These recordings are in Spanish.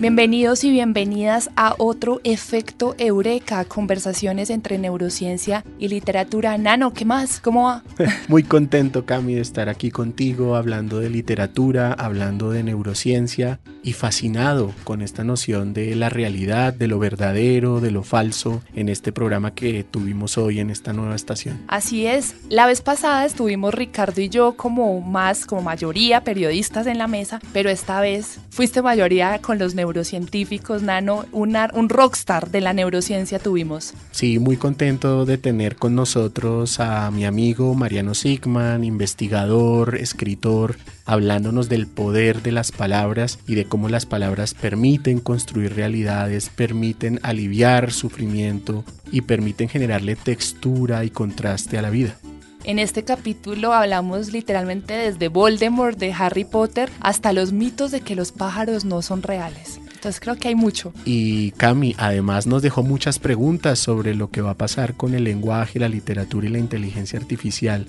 Bienvenidos y bienvenidas a otro Efecto Eureka, conversaciones entre neurociencia y literatura. Nano, ¿qué más? ¿Cómo va? Muy contento, Cami, de estar aquí contigo, hablando de literatura, hablando de neurociencia y fascinado con esta noción de la realidad, de lo verdadero, de lo falso en este programa que tuvimos hoy en esta nueva estación. Así es. La vez pasada estuvimos Ricardo y yo como más, como mayoría periodistas en la mesa, pero esta vez fuiste mayoría con los neurocientíficos neurocientíficos, Nano, un rockstar de la neurociencia tuvimos. Sí, muy contento de tener con nosotros a mi amigo Mariano Sigman, investigador, escritor, hablándonos del poder de las palabras y de cómo las palabras permiten construir realidades, permiten aliviar sufrimiento y permiten generarle textura y contraste a la vida. En este capítulo hablamos literalmente desde Voldemort de Harry Potter hasta los mitos de que los pájaros no son reales. Entonces creo que hay mucho. Y Cami además nos dejó muchas preguntas sobre lo que va a pasar con el lenguaje, la literatura y la inteligencia artificial.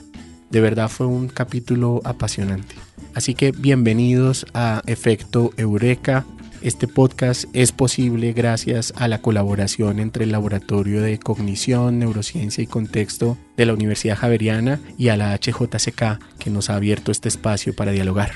De verdad fue un capítulo apasionante. Así que bienvenidos a Efecto Eureka. Este podcast es posible gracias a la colaboración entre el Laboratorio de Cognición, Neurociencia y Contexto de la Universidad Javeriana y a la HJCK que nos ha abierto este espacio para dialogar.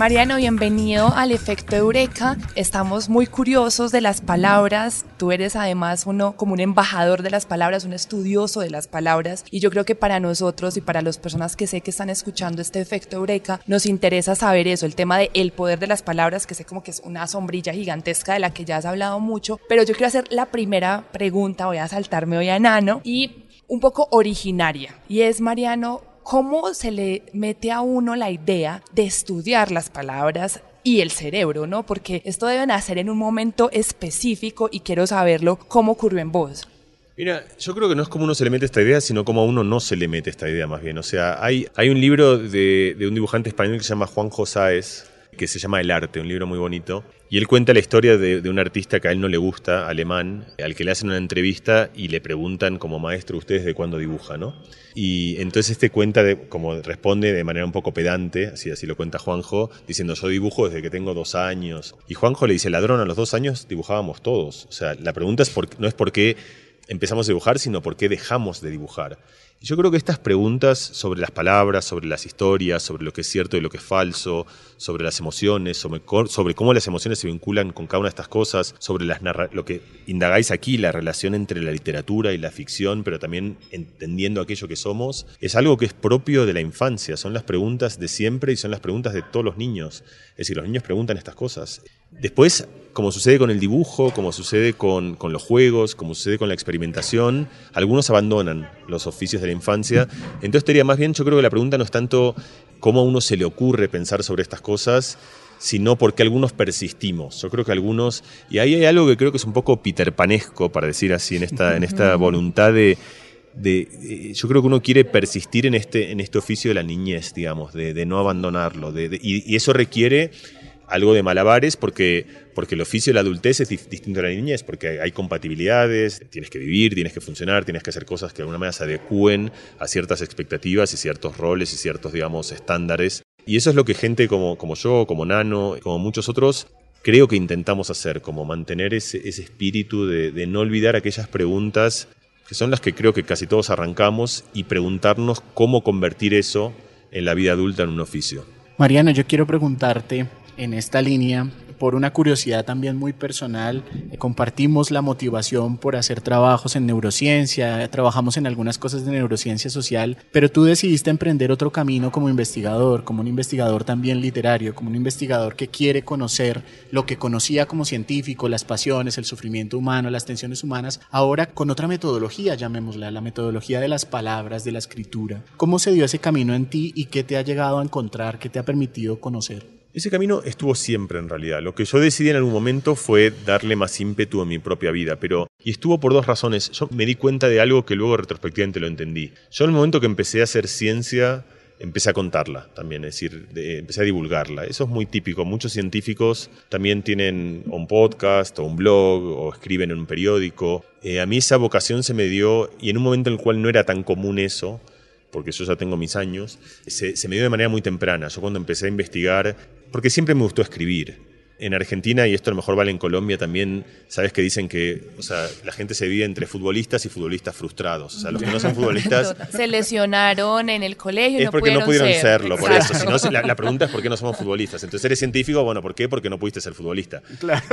Mariano, bienvenido al efecto Eureka. Estamos muy curiosos de las palabras. Tú eres además uno como un embajador de las palabras, un estudioso de las palabras. Y yo creo que para nosotros y para las personas que sé que están escuchando este efecto Eureka, nos interesa saber eso, el tema del el poder de las palabras, que sé como que es una sombrilla gigantesca de la que ya has hablado mucho. Pero yo quiero hacer la primera pregunta, voy a saltarme hoy a Nano y un poco originaria. Y es, Mariano, ¿Cómo se le mete a uno la idea de estudiar las palabras y el cerebro, ¿no? Porque esto debe nacer en un momento específico y quiero saberlo cómo ocurrió en vos. Mira, yo creo que no es como uno se le mete esta idea, sino como a uno no se le mete esta idea más bien. O sea, hay, hay un libro de, de un dibujante español que se llama Juan Josáez, que se llama El arte, un libro muy bonito. Y él cuenta la historia de, un artista que a él no le gusta, alemán, al que le hacen una entrevista y le preguntan como maestro, ¿ustedes de cuándo dibuja? ¿no? Y entonces este cuenta, de, como responde de manera un poco pedante, así, así lo cuenta Juanjo, diciendo yo dibujo desde que tengo dos años. Y Juanjo le dice, ladrón, a los dos años dibujábamos todos. O sea, la pregunta es por, no es por qué empezamos a dibujar, sino por qué dejamos de dibujar. Yo creo que estas preguntas sobre las palabras, sobre las historias, sobre lo que es cierto y lo que es falso, sobre las emociones, sobre, cómo las emociones se vinculan con cada una de estas cosas, sobre las lo que indagáis aquí, la relación entre la literatura y la ficción, pero también entendiendo aquello que somos, es algo que es propio de la infancia, son las preguntas de siempre y son las preguntas de todos los niños. Es decir, los niños preguntan estas cosas. Después, como sucede con el dibujo, como sucede con, con, los juegos, como sucede con la experimentación, algunos abandonan los oficios de la infancia. Entonces, diría más bien, yo creo que la pregunta no es tanto cómo a uno se le ocurre pensar sobre estas cosas, sino porque algunos persistimos. Yo creo que algunos, y ahí hay algo que creo que es un poco peterpanesco, para decir así, en esta, en esta voluntad de, de, yo creo que uno quiere persistir en este, en este oficio de la niñez, digamos, de, de no abandonarlo. y, y, eso requiere algo de malabares porque, porque el oficio de la adultez es distinto a la niñez, porque hay compatibilidades, tienes que vivir, tienes que funcionar, tienes que hacer cosas que de alguna manera se adecúen a ciertas expectativas y ciertos roles y ciertos, digamos, estándares. Y eso es lo que gente como, como yo, como Nano, como muchos otros, creo que intentamos hacer, como mantener ese, ese espíritu de, de no olvidar aquellas preguntas que son las que creo que casi todos arrancamos y preguntarnos cómo convertir eso en la vida adulta en un oficio. Mariano, yo quiero preguntarte en esta línea por una curiosidad también muy personal. Compartimos la motivación por hacer trabajos en neurociencia, trabajamos en algunas cosas de neurociencia social, pero tú decidiste emprender otro camino como investigador, como un investigador también literario, como un investigador que quiere conocer lo que conocía como científico, las pasiones, el sufrimiento humano, las tensiones humanas, ahora con otra metodología, llamémosla, la metodología de las palabras, de la escritura. ¿Cómo se dio ese camino en ti y qué te ha llegado a encontrar, qué te ha permitido conocer? Ese camino estuvo siempre en realidad. Lo que yo decidí en algún momento fue darle más ímpetu a mi propia vida, pero y estuvo por dos razones. Yo me di cuenta de algo que luego retrospectivamente lo entendí. Yo en el momento que empecé a hacer ciencia empecé a contarla también, es decir, empecé a divulgarla. Eso es muy típico. Muchos científicos también tienen un podcast o un blog o escriben en un periódico. Eh, a mí esa vocación se me dio y en un momento en el cual no era tan común eso, porque yo ya tengo mis años, se, se me dio de manera muy temprana. Yo cuando empecé a investigar, porque siempre me gustó escribir en Argentina, y esto a lo mejor vale en Colombia también, sabes que dicen que o sea, la gente se divide entre futbolistas y futbolistas frustrados. O sea, los que no son futbolistas... se lesionaron en el colegio. Es porque no pudieron serlo, por eso. Si la, pregunta es por qué no somos futbolistas. Entonces eres científico, bueno, ¿por qué? Porque no pudiste ser futbolista.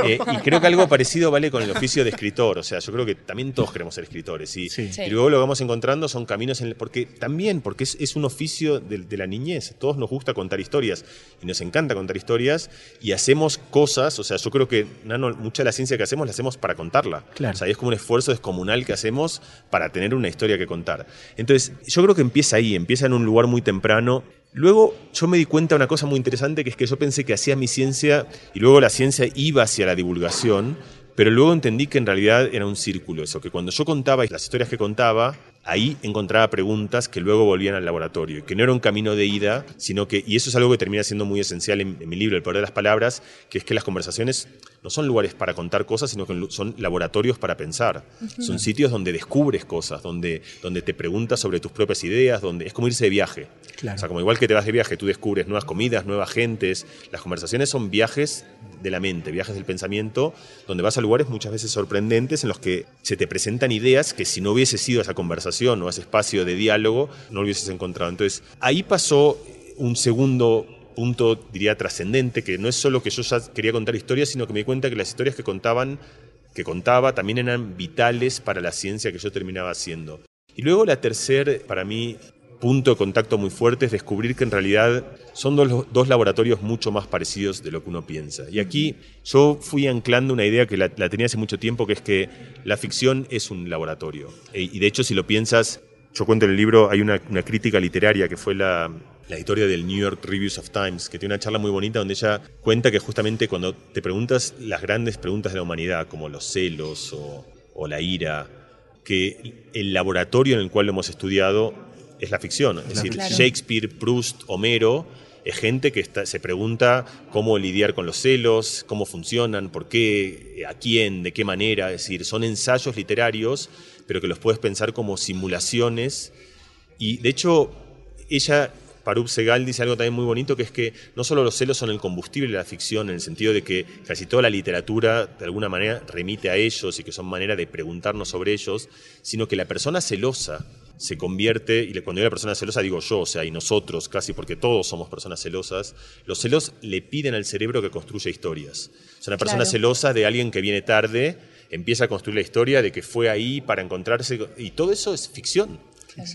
Eh, y creo que algo parecido vale con el oficio de escritor. O sea, yo creo que también todos queremos ser escritores. Y, y luego lo que vamos encontrando son caminos en el, porque también, porque es, un oficio de, de la niñez. Todos nos gusta contar historias y nos encanta contar historias y hacemos cosas, o sea, yo creo que mucha de la ciencia que hacemos la hacemos para contarla. O sea, es como un esfuerzo descomunal que hacemos para tener una historia que contar. Entonces, yo creo que empieza ahí, empieza en un lugar muy temprano. Luego yo me di cuenta de una cosa muy interesante, que es que yo pensé que hacía mi ciencia y luego la ciencia iba hacia la divulgación, pero luego entendí que en realidad era un círculo eso, que cuando yo contaba las historias que contaba, ahí encontraba preguntas que luego volvían al laboratorio, y que no era un camino de ida, sino que, y eso es algo que termina siendo muy esencial en, mi libro, El Poder de las Palabras, que es que las conversaciones no son lugares para contar cosas, sino que son laboratorios para pensar. Son sitios donde descubres cosas, donde, donde te preguntas sobre tus propias ideas, donde es como irse de viaje. O sea, como igual que te vas de viaje, tú descubres nuevas comidas, nuevas gentes. Las conversaciones son viajes de la mente, viajes del pensamiento, donde vas a lugares muchas veces sorprendentes en los que se te presentan ideas que si no hubiese sido esa conversación o ese espacio de diálogo, no lo hubieses encontrado. Entonces, ahí pasó un segundo punto, diría, trascendente, que no es solo que yo ya quería contar historias, sino que me di cuenta que las historias que contaban, que contaba, también eran vitales para la ciencia que yo terminaba haciendo. Y luego la tercera, para mí, punto de contacto muy fuerte es descubrir que en realidad son dos, laboratorios mucho más parecidos de lo que uno piensa. Y aquí yo fui anclando una idea que la, tenía hace mucho tiempo, que es que la ficción es un laboratorio. E, y de hecho, si lo piensas, yo cuento en el libro, hay una, crítica literaria que fue la, la historia del New York Reviews of Times, que tiene una charla muy bonita donde ella cuenta que justamente cuando te preguntas las grandes preguntas de la humanidad, como los celos o la ira, que el laboratorio en el cual lo hemos estudiado es la ficción. Es decir, Shakespeare, Proust, Homero, es gente que se pregunta cómo lidiar con los celos, cómo funcionan, por qué, a quién, de qué manera. Es decir, son ensayos literarios, pero que los puedes pensar como simulaciones. Y de hecho, ella Parub Segal dice algo también muy bonito, que es que no solo los celos son el combustible de la ficción, en el sentido de que casi toda la literatura de alguna manera remite a ellos y que son manera de preguntarnos sobre ellos, sino que la persona celosa se convierte, y cuando digo la persona celosa digo yo, o sea, y nosotros casi, porque todos somos personas celosas, los celos le piden al cerebro que construya historias. O sea, una persona celosa de alguien que viene tarde empieza a construir la historia de que fue ahí para encontrarse, y todo eso es ficción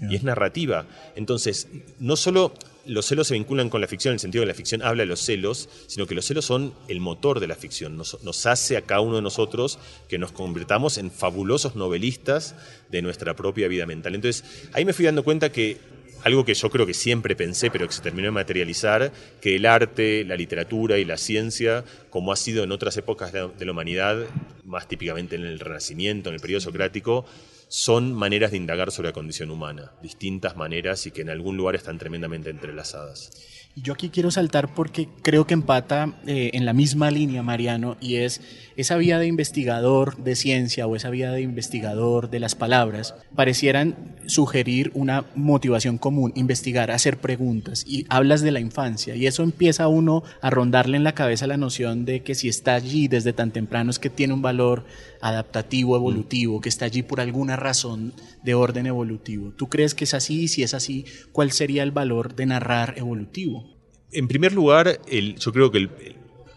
y es narrativa. Entonces, no solo los celos se vinculan con la ficción en el sentido de que la ficción habla de los celos, sino que los celos son el motor de la ficción. Nos, hace a cada uno de nosotros que nos convirtamos en fabulosos novelistas de nuestra propia vida mental. Entonces, ahí me fui dando cuenta que algo que yo creo que siempre pensé, pero que se terminó de materializar, que el arte, la literatura y la ciencia, como ha sido en otras épocas de la humanidad, más típicamente en el Renacimiento, en el periodo socrático, son maneras de indagar sobre la condición humana, distintas maneras y que en algún lugar están tremendamente entrelazadas. Yo aquí quiero saltar porque creo que empata eh, en la misma línea, Mariano, y es esa vía de investigador de ciencia o esa vía de investigador de las palabras, parecieran sugerir una motivación común, investigar, hacer preguntas, y hablas de la infancia, y eso empieza uno a rondarle en la cabeza la noción de que si está allí desde tan temprano es que tiene un valor adaptativo, evolutivo, que está allí por alguna razón de orden evolutivo. ¿Tú crees que es así? Y si es así, ¿cuál sería el valor de narrar evolutivo? En primer lugar, yo creo que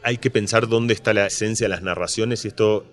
hay que pensar dónde está la esencia de las narraciones y esto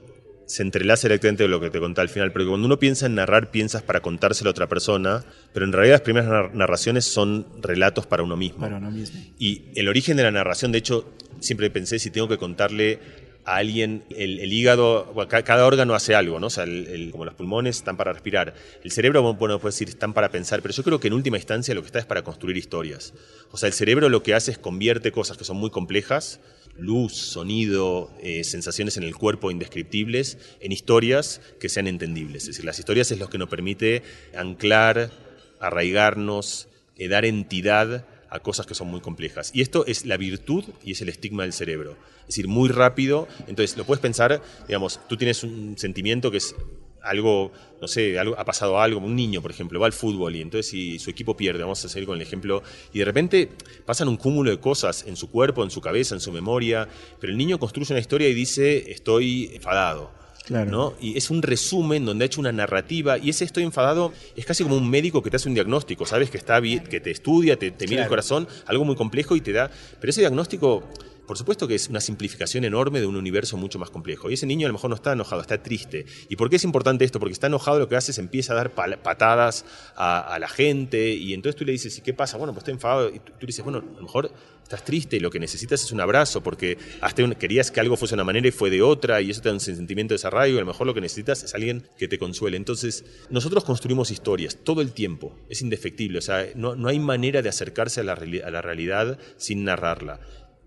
se entrelaza directamente con lo que te conté al final, porque cuando uno piensa en narrar, piensas para contárselo a otra persona, pero en realidad las primeras narraciones son relatos para uno mismo. Para uno mismo. Y el origen de la narración, de hecho, siempre pensé si tengo que contarle a alguien, el, hígado, cada, órgano hace algo, ¿no? O sea, como los pulmones están para respirar, el cerebro, bueno, puede decir, están para pensar, pero yo creo que en última instancia lo que está es para construir historias. O sea, el cerebro lo que hace es convierte cosas que son muy complejas, luz, sonido, eh, sensaciones en el cuerpo indescriptibles, en historias que sean entendibles. Es decir, las historias es lo que nos permite anclar, arraigarnos, eh, dar entidad a cosas que son muy complejas. Y esto es la virtud y es el estigma del cerebro. Es decir, muy rápido. Entonces, lo puedes pensar, digamos, tú tienes un sentimiento que es algo, no sé, algo, ha pasado algo, un niño, por ejemplo, va al fútbol y entonces si su equipo pierde, vamos a seguir con el ejemplo, y de repente pasan un cúmulo de cosas en su cuerpo, en su cabeza, en su memoria, pero el niño construye una historia y dice, estoy enfadado. Claro. ¿no? Y es un resumen donde ha hecho una narrativa y ese estoy enfadado es casi como un médico que te hace un diagnóstico, sabes que está bien, que te estudia, te, mira el corazón, algo muy complejo y te da, pero ese diagnóstico por supuesto que es una simplificación enorme de un universo mucho más complejo. Y ese niño a lo mejor no está enojado, está triste. ¿Y por qué es importante esto? Porque está enojado, lo que hace es empieza a dar patadas a, la gente y entonces tú le dices, ¿y qué pasa? Bueno, pues está enfadado. Y tú, le dices, bueno, a lo mejor estás triste y lo que necesitas es un abrazo porque hasta querías que algo fuese de una manera y fue de otra y eso te da un sentimiento de desarraigo y a lo mejor lo que necesitas es alguien que te consuele. Entonces, nosotros construimos historias todo el tiempo, es indefectible, o sea, no, no hay manera de acercarse a la realidad sin narrarla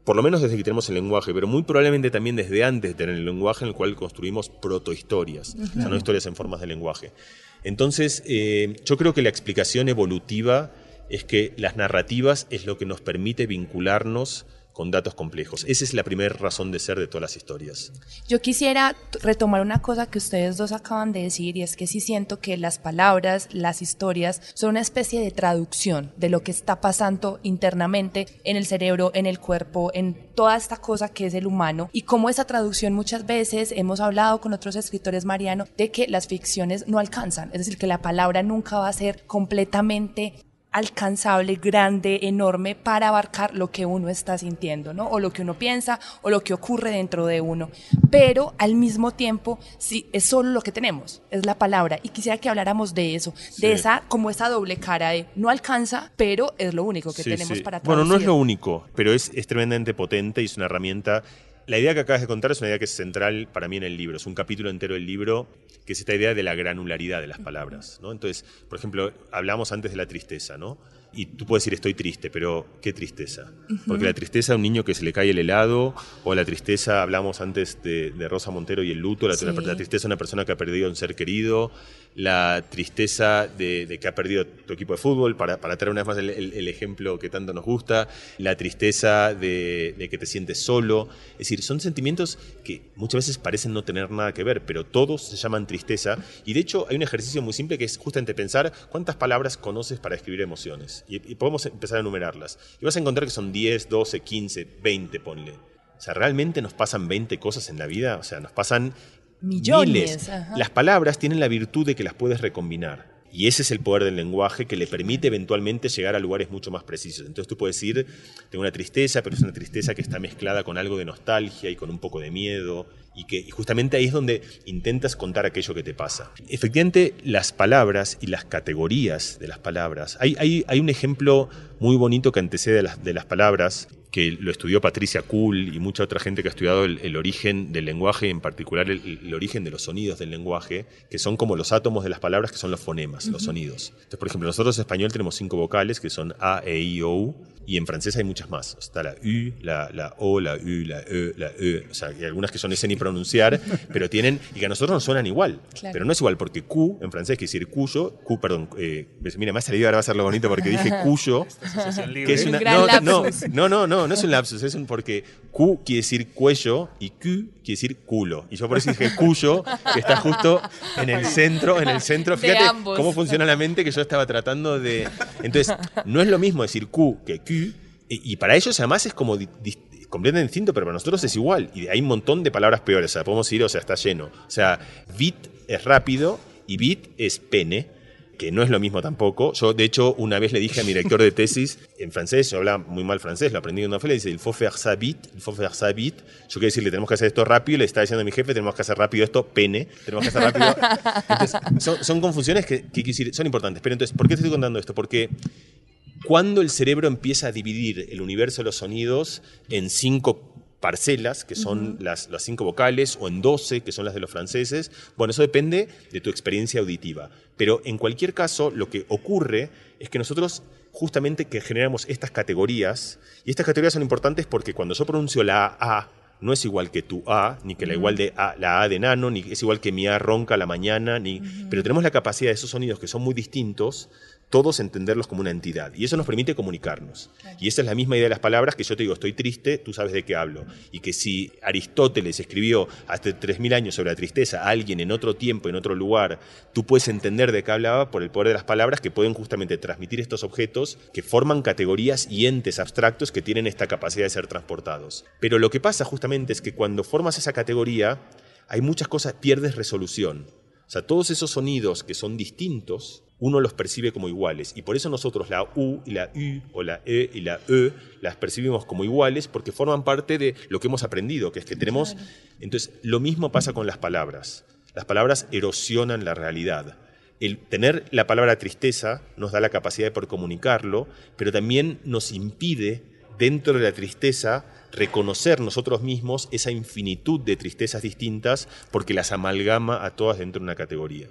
por lo menos desde que tenemos el lenguaje, pero muy probablemente también desde antes de tener el lenguaje en el cual construimos protohistorias, o sea, no historias en formas de lenguaje. Entonces, eh, yo creo que la explicación evolutiva es que las narrativas es lo que nos permite vincularnos con datos complejos. Esa es la primera razón de ser de todas las historias. Yo quisiera retomar una cosa que ustedes dos acaban de decir y es que sí siento que las palabras, las historias son una especie de traducción de lo que está pasando internamente en el cerebro, en el cuerpo, en toda esta cosa que es el humano y cómo esa traducción muchas veces hemos hablado con otros escritores Mariano de que las ficciones no alcanzan, es decir, que la palabra nunca va a ser completamente alcanzable, grande, enorme para abarcar lo que uno está sintiendo, ¿no? O lo que uno piensa o lo que ocurre dentro de uno. Pero al mismo tiempo, sí, es solo lo que tenemos, es la palabra. Y quisiera que habláramos de eso, de esa, como esa doble cara de no alcanza, pero es lo único que tenemos para traducir. Bueno, no es lo único, pero es, es tremendamente potente y es una herramienta la idea que acabas de contar es una idea que es central para mí en el libro. Es un capítulo entero del libro que es esta idea de la granularidad de las palabras. ¿no? Entonces, por ejemplo, hablamos antes de la tristeza, ¿no? Y tú puedes decir estoy triste, pero ¿qué tristeza? Porque la tristeza de un niño que se le cae el helado, o la tristeza, hablamos antes de, Rosa Montero y el luto, la, la, tristeza de una persona que ha perdido un ser querido, la tristeza de, que ha perdido tu equipo de fútbol, para, para traer una vez más el, ejemplo que tanto nos gusta, la tristeza de, que te sientes solo. Es decir, son sentimientos que muchas veces parecen no tener nada que ver, pero todos se llaman tristeza. Y de hecho hay un ejercicio muy simple que es justamente pensar cuántas palabras conoces para escribir emociones. Y, y podemos empezar a enumerarlas. Y vas a encontrar que son 10, 12, 15, 20, ponle. O sea, ¿realmente nos pasan 20 cosas en la vida? O sea, nos pasan Millones. Las palabras tienen la virtud de que las puedes recombinar. Y ese es el poder del lenguaje que le permite eventualmente llegar a lugares mucho más precisos. Entonces tú puedes decir, tengo una tristeza, pero es una tristeza que está mezclada con algo de nostalgia y con un poco de miedo. Y que justamente ahí es donde intentas contar aquello que te pasa. Efectivamente, las palabras y las categorías de las palabras. Hay, hay, hay un ejemplo muy bonito que antecede las, de las palabras, que lo estudió Patricia Kuhl y mucha otra gente que ha estudiado el, origen del lenguaje, en particular el, origen de los sonidos del lenguaje, que son como los átomos de las palabras, que son los fonemas, los sonidos. Entonces, por ejemplo, nosotros en español tenemos cinco vocales, que son A, E, I, O, U, y en francés hay muchas más. Está la U, la, la O, la U, la E, la E. O sea, hay algunas que son ese ni pronunciar, pero tienen, y que a nosotros nos suenan igual. Pero no es igual, porque Q en francés quiere decir cuyo, Q, perdón, eh, mira, me ha salido ahora va a ser lo bonito porque dije cuyo, que es una, no, no, no, no, no, es un lapsus, es un porque Q quiere decir cuello y Q quiere decir culo. Y yo por eso dije cuyo, que está justo en el centro, en el centro. Fíjate cómo funciona la mente que yo estaba tratando de. Entonces, no es lo mismo decir Q que Q y, para ellos además es como completamente distinto, pero para nosotros es igual. Y hay un montón de palabras peores. O sea, podemos ir, o sea, está lleno. O sea, bit es rápido y bit es pene, que no es lo mismo tampoco. Yo, de hecho, una vez le dije a mi director de tesis, en francés, yo hablaba muy mal francés, lo aprendí en una fe, le dice, il faut faire ça vite, il faut faire ça vite. Yo quiero decirle, tenemos que hacer esto rápido, le estaba diciendo a mi jefe, tenemos que hacer rápido esto, pene, tenemos que hacer rápido. Entonces, son, son confusiones que, que, son importantes. Pero entonces, ¿por qué te estoy contando esto? Porque cuando el cerebro empieza a dividir el universo de los sonidos en cinco parcelas, que son las, las, cinco vocales, o en doce, que son las de los franceses. Bueno, eso depende de tu experiencia auditiva. Pero en cualquier caso, lo que ocurre es que nosotros justamente que generamos estas categorías, y estas categorías son importantes porque cuando yo pronuncio la A, no es igual que tu A, ni que la igual de A, la A de nano, ni es igual que mi A ronca a la mañana, ni, pero tenemos la capacidad de esos sonidos que son muy distintos todos entenderlos como una entidad. Y eso nos permite comunicarnos. Y esa es la misma idea de las palabras que yo te digo, estoy triste, tú sabes de qué hablo. Y que si Aristóteles escribió hace 3.000 años sobre la tristeza a alguien en otro tiempo, en otro lugar, tú puedes entender de qué hablaba por el poder de las palabras que pueden justamente transmitir estos objetos que forman categorías y entes abstractos que tienen esta capacidad de ser transportados. Pero lo que pasa justamente es que cuando formas esa categoría, hay muchas cosas, pierdes resolución. O sea, todos esos sonidos que son distintos, uno los percibe como iguales. Y por eso nosotros la U y la U o la E y la E las percibimos como iguales porque forman parte de lo que hemos aprendido, que es que tenemos... Entonces, lo mismo pasa con las palabras. Las palabras erosionan la realidad. El tener la palabra tristeza nos da la capacidad de poder comunicarlo, pero también nos impide, dentro de la tristeza, reconocer nosotros mismos esa infinitud de tristezas distintas porque las amalgama a todas dentro de una categoría.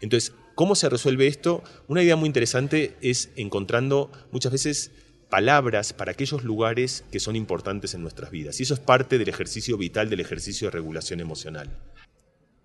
Entonces, ¿cómo se resuelve esto? Una idea muy interesante es encontrando muchas veces palabras para aquellos lugares que son importantes en nuestras vidas. Y eso es parte del ejercicio vital, del ejercicio de regulación emocional.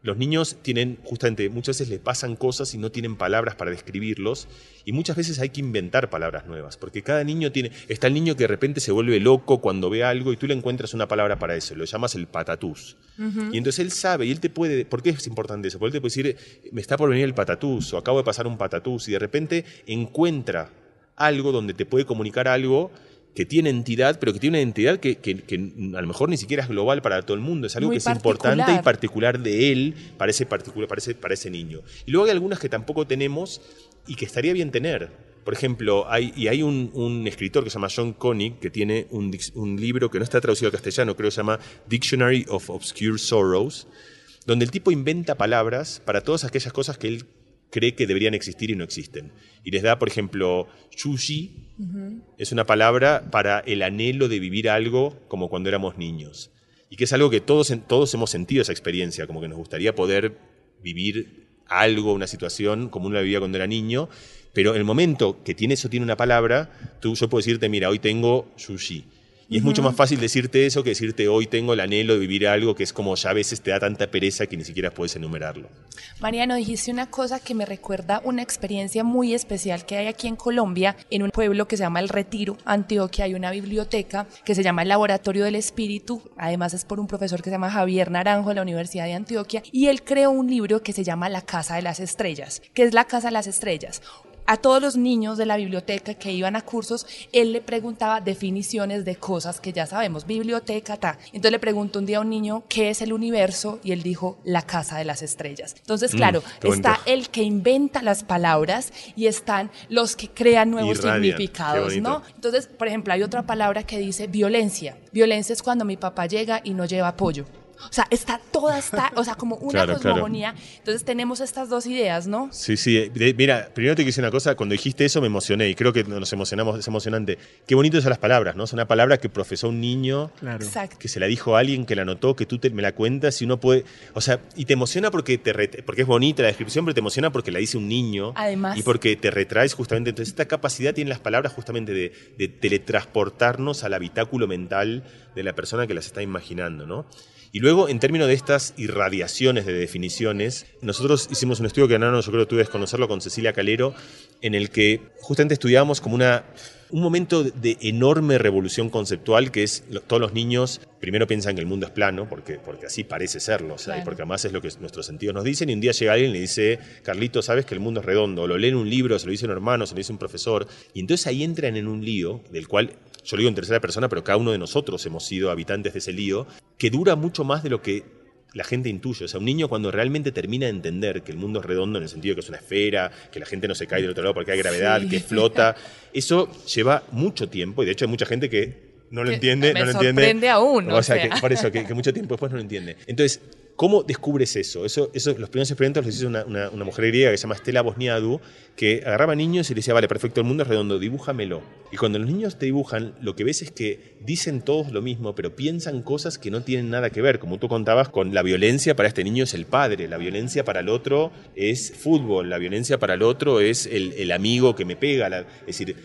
Los niños tienen, justamente, muchas veces les pasan cosas y no tienen palabras para describirlos, y muchas veces hay que inventar palabras nuevas, porque cada niño tiene, está el niño que de repente se vuelve loco cuando ve algo y tú le encuentras una palabra para eso, lo llamas el patatús. Y entonces él sabe, y él te puede, ¿por qué es importante eso? Porque él te puede decir, me está por venir el patatús, o acabo de pasar un patatús, y de repente encuentra algo donde te puede comunicar algo que tiene entidad, pero que tiene una entidad que, a lo mejor ni siquiera es global para todo el mundo, es algo que es importante y particular de él para ese, particular, para ese, para ese niño. Y luego hay algunas que tampoco tenemos y que estaría bien tener. Por ejemplo, hay, y hay un, escritor que se llama John Koenig, que tiene un, un, libro que no está traducido al castellano, creo que se llama Dictionary of Obscure Sorrows, donde el tipo inventa palabras para todas aquellas cosas que él cree que deberían existir y no existen. Y les da, por ejemplo, es una palabra para el anhelo de vivir algo como cuando éramos niños. Y que es algo que todos, todos hemos sentido esa experiencia, como que nos gustaría poder vivir algo, una situación como uno la vivía cuando era niño, pero el momento que tiene eso tiene una palabra, tú, yo puedo decirte, mira, hoy tengo sushi. Y es mucho más fácil decirte eso que decirte hoy tengo el anhelo de vivir algo que es como ya a veces te da tanta pereza que ni siquiera puedes enumerarlo. Mariano, dijiste una cosa que me recuerda una experiencia muy especial que hay aquí en Colombia, en un pueblo que se llama El Retiro, Antioquia. Hay una biblioteca que se llama el Laboratorio del Espíritu. Además es por un profesor que se llama Javier Naranjo de la Universidad de Antioquia. Y él creó un libro que se llama La Casa de las Estrellas. ¿Qué es la Casa de las Estrellas? A todos los niños de la biblioteca que iban a cursos, él le preguntaba definiciones de cosas que ya sabemos, biblioteca, ta. Entonces le preguntó un día a un niño qué es el universo y él dijo la casa de las estrellas. Entonces, mm, claro, está el que inventa las palabras y están los que crean nuevos significados, ¿no? Entonces, por ejemplo, hay otra palabra que dice violencia. Violencia es cuando mi papá llega y no lleva apoyo. O sea, está toda esta, o sea, como una cosmogonía. Entonces tenemos estas dos ideas, ¿no? Sí, sí. Mira, primero te quise una cosa, cuando dijiste eso me emocioné y creo que nos emocionamos, es emocionante. Qué bonito son las palabras, ¿no? Es una palabra que profesó un niño, claro. que se la dijo a alguien, que la notó, que tú me la cuentas y uno puede, o sea, y te emociona porque, te porque es bonita la descripción, pero te emociona porque la dice un niño. Además. Y porque te retraes justamente. Entonces esta capacidad tiene las palabras justamente de, de teletransportarnos al habitáculo mental de la persona que las está imaginando, ¿no? Y luego, en términos de estas irradiaciones de definiciones, nosotros hicimos un estudio que no, yo creo que tuve que conocerlo con Cecilia Calero, en el que justamente estudiábamos como una un momento de enorme revolución conceptual que es todos los niños primero piensan que el mundo es plano porque, porque así parece serlo, o sea, y porque además es lo que nuestros sentidos nos dicen y un día llega alguien y le dice, Carlito, sabes que el mundo es redondo, lo lee en un libro, se lo dice un hermano, se lo dice un profesor y entonces ahí entran en un lío del cual yo lo digo en tercera persona, pero cada uno de nosotros hemos sido habitantes de ese lío, que dura mucho más de lo que la gente intuye. O sea, un niño cuando realmente termina de entender que el mundo es redondo en el sentido de que es una esfera, que la gente no se cae del otro lado porque hay gravedad, que flota, eso lleva mucho tiempo y de hecho hay mucha gente que no lo entiende, no lo entiende. aún. O, sea, Que, por eso, que, que, mucho tiempo después no lo entiende. Entonces, ¿Cómo descubres eso? eso, eso los primeros experimentos los hizo una, mujer griega que se llama Stella Bosniadu, que agarraba niños y le decía, vale, perfecto, el mundo es redondo, dibújamelo. Y cuando los niños te dibujan, lo que ves es que dicen todos lo mismo, pero piensan cosas que no tienen nada que ver. Como tú contabas, con la violencia para este niño es el padre, la violencia para el otro es fútbol, la violencia para el otro es el, amigo que me pega. es decir,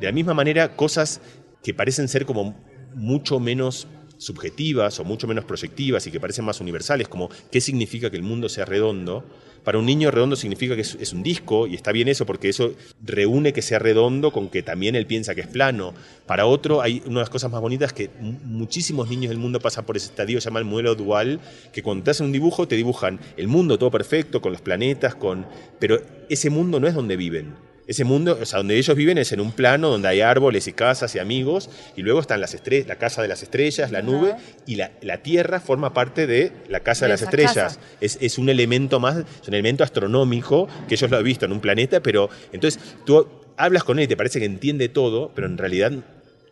de la misma manera, cosas que parecen ser como mucho menos subjetivas o mucho menos proyectivas y que parecen más universales, como qué significa que el mundo sea redondo, para un niño redondo significa que es, un disco y está bien eso porque eso reúne que sea redondo con que también él piensa que es plano. Para otro hay una de las cosas más bonitas que muchísimos niños del mundo pasan por ese estadio, se llama el modelo dual, que cuando te hacen un dibujo te dibujan el mundo todo perfecto, con los planetas, con... pero ese mundo no es donde viven ese mundo, o sea, donde ellos viven es en un plano donde hay árboles y casas y amigos, y luego están las estrellas, la casa de las estrellas, la nube, y la, Tierra forma parte de la casa de, las estrellas. Es, un elemento más, es un elemento astronómico que ellos lo han visto en un planeta, pero entonces tú hablas con él y te parece que entiende todo, pero en realidad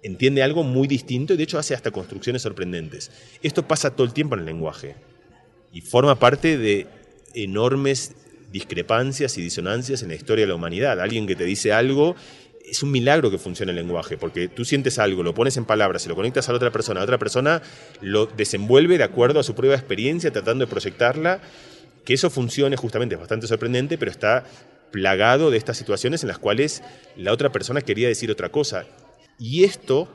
entiende algo muy distinto y de hecho hace hasta construcciones sorprendentes. Esto pasa todo el tiempo en el lenguaje y forma parte de enormes discrepancias y disonancias en la historia de la humanidad. Alguien que te dice algo es un milagro que funcione el lenguaje, porque tú sientes algo, lo pones en palabras, y lo conectas a la otra persona, la otra persona lo desenvuelve de acuerdo a su propia experiencia, tratando de proyectarla. Que eso funcione justamente es bastante sorprendente, pero está plagado de estas situaciones en las cuales la otra persona quería decir otra cosa. Y esto,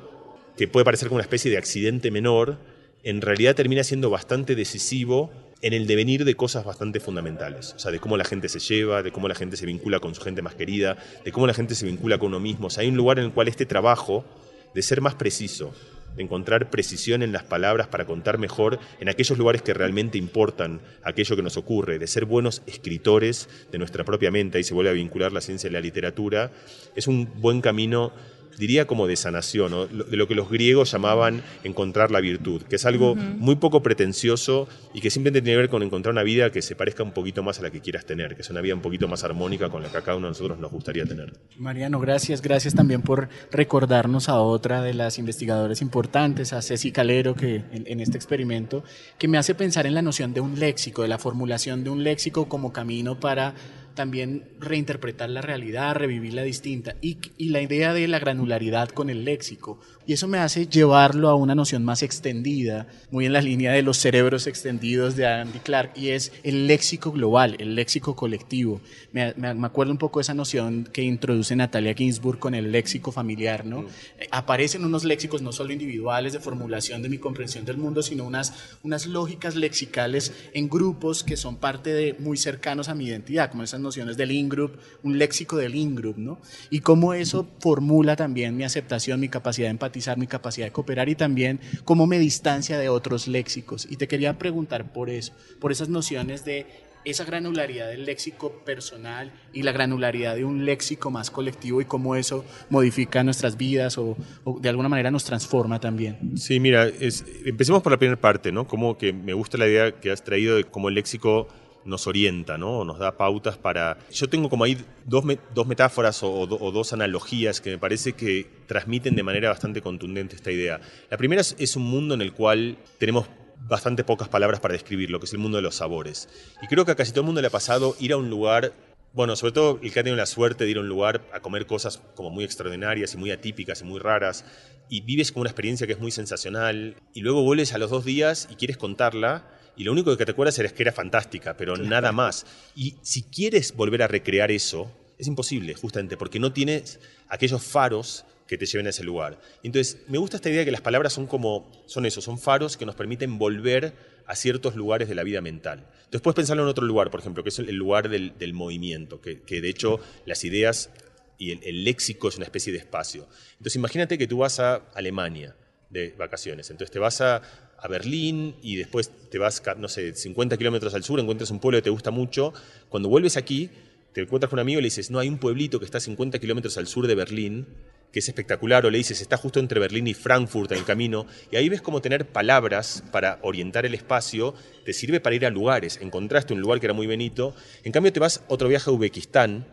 que puede parecer como una especie de accidente menor, en realidad termina siendo bastante decisivo en el devenir de cosas bastante fundamentales, o sea, de cómo la gente se lleva, de cómo la gente se vincula con su gente más querida, de cómo la gente se vincula con uno mismo. O sea, hay un lugar en el cual este trabajo de ser más preciso, de encontrar precisión en las palabras para contar mejor en aquellos lugares que realmente importan aquello que nos ocurre, de ser buenos escritores de nuestra propia mente, ahí se vuelve a vincular la ciencia y la literatura, es un buen camino diría como de sanación, de lo que los griegos llamaban encontrar la virtud, que es algo muy poco pretencioso y que simplemente tiene que ver con encontrar una vida que se parezca un poquito más a la que quieras tener, que es una vida un poquito más armónica con la que a cada uno de nosotros nos gustaría tener. Mariano, gracias, gracias también por recordarnos a otra de las investigadoras importantes, a Ceci Calero, que en este experimento, que me hace pensar en la noción de un léxico, de la formulación de un léxico como camino para también reinterpretar la realidad, revivirla distinta y, y, la idea de la granularidad con el léxico. Y eso me hace llevarlo a una noción más extendida, muy en la línea de los cerebros extendidos de Andy Clark, y es el léxico global, el léxico colectivo. Me, me, acuerdo un poco de esa noción que introduce Natalia Ginsburg con el léxico familiar, ¿no? Mm. Eh, aparecen unos léxicos no solo individuales de formulación de mi comprensión del mundo, sino unas, unas lógicas lexicales en grupos que son parte de muy cercanos a mi identidad, como esas nociones del in-group, un léxico del in-group, ¿no? Y cómo eso formula también mi aceptación, mi capacidad de empatizar, mi capacidad de cooperar y también cómo me distancia de otros léxicos. Y te quería preguntar por eso, por esas nociones de esa granularidad del léxico personal y la granularidad de un léxico más colectivo y cómo eso modifica nuestras vidas o, de alguna manera nos transforma también. Sí, mira, empecemos por la primera parte, ¿no? Como que me gusta la idea que has traído de cómo el léxico nos orienta, ¿no? nos da pautas para... Yo tengo como ahí dos, dos metáforas o, dos analogías que me parece que transmiten de manera bastante contundente esta idea. La primera es, un mundo en el cual tenemos bastante pocas palabras para describirlo, que es el mundo de los sabores. Y creo que a casi todo el mundo le ha pasado ir a un lugar bueno, sobre todo el que ha tenido la suerte de ir a un lugar a comer cosas como muy extraordinarias y muy atípicas y muy raras, y vives como una experiencia que es muy sensacional, y luego vuelves a los dos días y quieres contarla, y lo único que te acuerdas es que era fantástica, pero nada más. Y si quieres volver a recrear eso, es imposible, justamente, porque no tienes aquellos faros que te lleven a ese lugar. Entonces, me gusta esta idea de que las palabras son como, son eso, son faros que nos permiten volver a ciertos lugares de la vida mental. Entonces, puedes pensarlo en otro lugar, por ejemplo, que es el lugar del, movimiento, que, de hecho las ideas y el, el léxico es una especie de espacio. Entonces, imagínate que tú vas a Alemania de vacaciones, entonces te vas a a Berlín y después te vas, no sé, 50 kilómetros al sur, encuentras un pueblo que te gusta mucho. Cuando vuelves aquí, te encuentras con un amigo y le dices, no, hay un pueblito que está a 50 kilómetros al sur de Berlín, que es espectacular, o le dices, está justo entre Berlín y Frankfurt en el camino, y ahí ves cómo tener palabras para orientar el espacio te sirve para ir a lugares. Encontraste un lugar que era muy bonito, en cambio te vas otro viaje a Uzbekistán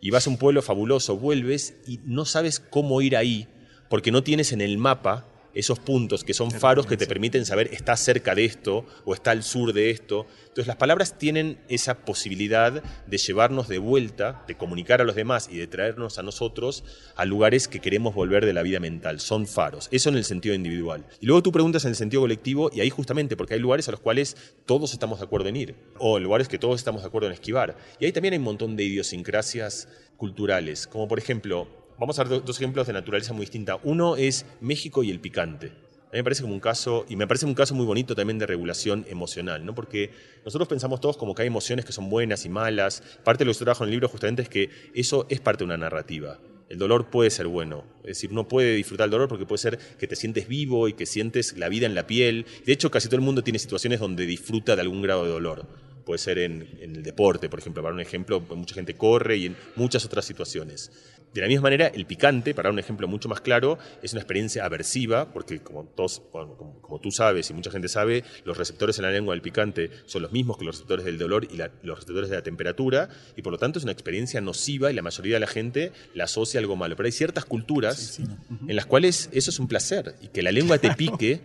y vas a un pueblo fabuloso, vuelves y no sabes cómo ir ahí, porque no tienes en el mapa esos puntos que son faros que te permiten saber está cerca de esto o está al sur de esto. Entonces las palabras tienen esa posibilidad de llevarnos de vuelta, de comunicar a los demás y de traernos a nosotros a lugares que queremos volver de la vida mental. Son faros. Eso en el sentido individual. Y luego tú preguntas en el sentido colectivo y ahí justamente porque hay lugares a los cuales todos estamos de acuerdo en ir o lugares que todos estamos de acuerdo en esquivar. Y ahí también hay un montón de idiosincrasias culturales, como por ejemplo Vamos a dar dos ejemplos de naturaleza muy distinta. Uno es México y el picante. A mí me parece como un caso, y me parece un caso muy bonito también de regulación emocional, ¿no? Porque nosotros pensamos todos como que hay emociones que son buenas y malas. Parte de lo que yo trabajo en el libro justamente es que eso es parte de una narrativa. El dolor puede ser bueno, es decir, uno puede disfrutar el dolor porque puede ser que te sientes vivo y que sientes la vida en la piel. De hecho, casi todo el mundo tiene situaciones donde disfruta de algún grado de dolor puede ser en, el deporte, por ejemplo, para un ejemplo, mucha gente corre y en muchas otras situaciones. De la misma manera, el picante, para un ejemplo mucho más claro, es una experiencia aversiva, porque como, todos, como, tú sabes y mucha gente sabe, los receptores en la lengua del picante son los mismos que los receptores del dolor y los receptores de la temperatura, y por lo tanto es una experiencia nociva y la mayoría de la gente la asocia a algo malo. Pero hay ciertas culturas en las cuales eso es un placer, y que la lengua te pique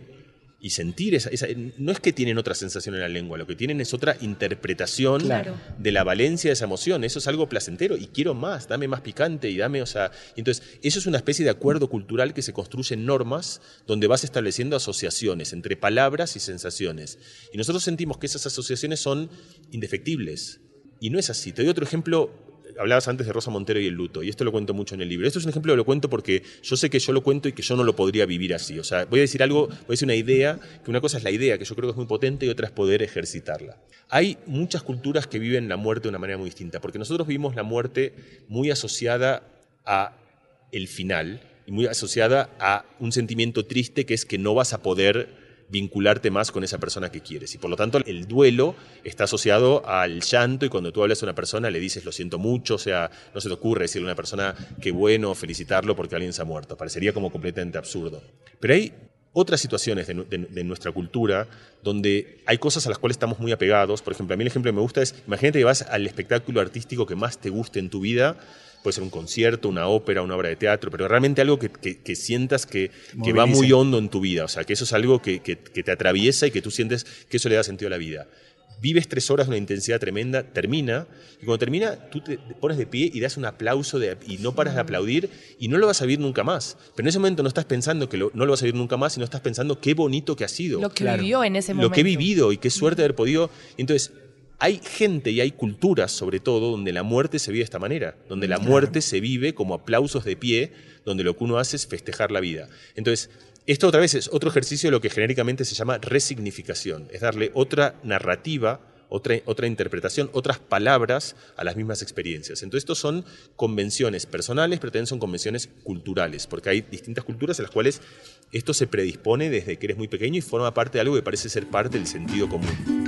y sentir esa, No es que tienen otra sensación en la lengua, lo que tienen es otra interpretación de la valencia de esa emoción. Eso es algo placentero y quiero más, dame más picante y dame, o sea. entonces, eso es una especie de acuerdo cultural que se construye en normas donde vas estableciendo asociaciones entre palabras y sensaciones. Y nosotros sentimos que esas asociaciones son indefectibles. Y no es así. Te doy otro ejemplo hablabas antes de Rosa Montero y el luto, y esto lo cuento mucho en el libro. Esto es un ejemplo lo cuento porque yo sé que yo lo cuento y que yo no lo podría vivir así. O sea, voy a decir algo, voy a decir una idea, que una cosa es la idea, que yo creo que es muy potente, y otra es poder ejercitarla. Hay muchas culturas que viven la muerte de una manera muy distinta, porque nosotros vivimos la muerte muy asociada a el final, y muy asociada a un sentimiento triste que es que no vas a poder vincularte más con esa persona que quieres. Y por lo tanto el duelo está asociado al llanto y cuando tú hablas a una persona le dices lo siento mucho, o sea, no se te ocurre decirle a una persona qué bueno felicitarlo porque alguien se ha muerto. Parecería como completamente absurdo. Pero hay otras situaciones de, nuestra cultura donde hay cosas a las cuales estamos muy apegados. Por ejemplo, a mí el ejemplo que me gusta es, imagínate que vas al espectáculo artístico que más te guste en tu vida puede ser un concierto, una ópera, una obra de teatro, pero realmente algo que, sientas que, va muy hondo en tu vida, o sea, que eso es algo que, te atraviesa y que tú sientes que eso le da sentido a la vida. Vives tres horas de una intensidad tremenda, termina, y cuando termina tú te pones de pie y das un aplauso de, y no paras de aplaudir y no lo vas a vivir nunca más. Pero en ese momento no estás pensando que no lo vas a vivir nunca más, sino estás pensando qué bonito que ha sido. Lo que vivió en ese momento. Lo que he vivido y qué suerte haber podido. Entonces, hay gente y hay culturas, sobre todo, donde la muerte se vive de esta manera, donde la muerte se vive como aplausos de pie, donde lo que uno hace es festejar la vida. Entonces, esto otra vez es otro ejercicio de lo que genéricamente se llama resignificación, es darle otra narrativa, otra, otra interpretación, otras palabras a las mismas experiencias. Entonces, estos son convenciones personales, pero también son convenciones culturales, porque hay distintas culturas en las cuales esto se predispone desde que eres muy pequeño y forma parte de algo que parece ser parte del sentido común.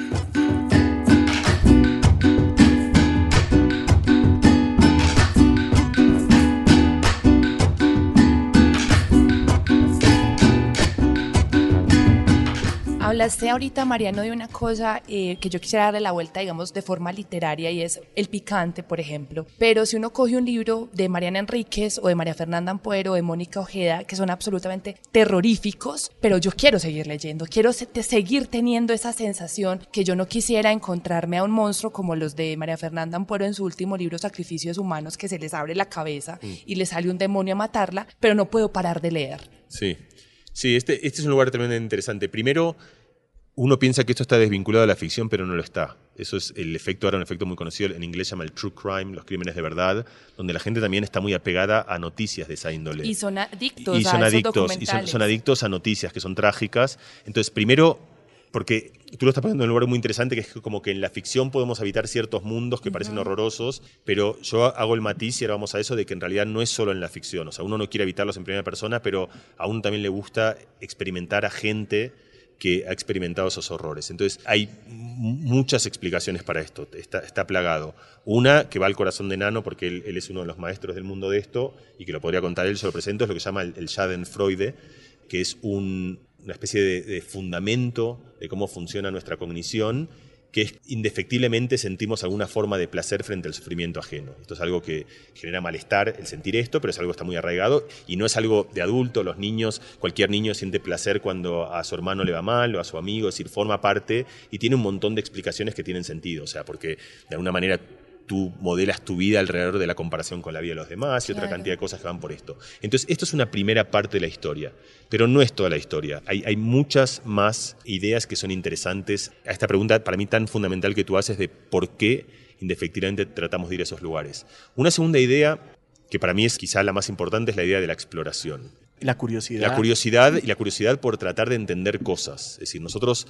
Hablaste ahorita, Mariano, de una cosa eh, que yo quisiera darle la vuelta, digamos, de forma literaria y es el picante, por ejemplo. Pero si uno coge un libro de Mariana Enríquez o de María Fernanda Ampuero o de Mónica Ojeda, que son absolutamente terroríficos, pero yo quiero seguir leyendo, quiero seguir teniendo esa sensación que yo no quisiera encontrarme a un monstruo como los de María Fernanda Ampuero en su último libro Sacrificios Humanos, que se les abre la cabeza mm. y les sale un demonio a matarla, pero no puedo parar de leer. Sí. Sí, este, este es un lugar tremendamente interesante. Primero, uno piensa que esto está desvinculado a la ficción, pero no lo está. Eso es el efecto, ahora un efecto muy conocido, en inglés se llama el true crime, los crímenes de verdad, donde la gente también está muy apegada a noticias de esa índole. Y son adictos y son adictos, y son, adictos a noticias que son trágicas. Entonces, primero, porque tú lo estás poniendo en un lugar muy interesante, que es como que en la ficción podemos habitar ciertos mundos que parecen horrorosos, pero yo hago el matiz y ahora vamos a eso de que en realidad no es solo en la ficción. O sea, uno no quiere evitarlos en primera persona, pero a uno también le gusta experimentar a gente que ha experimentado esos horrores. Entonces hay muchas explicaciones para esto, está, plagado. Una que va al corazón de Nano, porque él, es uno de los maestros del mundo de esto, y que lo podría contar él, se lo presento, es lo que llama el, el Schadenfreude, que es una especie de fundamento de cómo funciona nuestra cognición que indefectiblemente sentimos alguna forma de placer frente al sufrimiento ajeno. Esto es algo que genera malestar el sentir esto, pero es algo que está muy arraigado y no es algo de adulto, los niños, cualquier niño siente placer cuando a su hermano le va mal o a su amigo, es decir, forma parte y tiene un montón de explicaciones que tienen sentido, o sea, porque de alguna manera tú modelas tu vida alrededor de la comparación con la vida de los demás y otra cantidad de cosas que van por esto. Entonces, esto es una primera parte de la historia, pero no es toda la historia. Hay, hay muchas más ideas que son interesantes a esta pregunta para mí tan fundamental que tú haces de por qué indefectivamente tratamos de ir a esos lugares. Una segunda idea, que para mí es quizá la más importante, es la idea de la exploración. La curiosidad. La curiosidad y la curiosidad por tratar de entender cosas. Es decir, nosotros,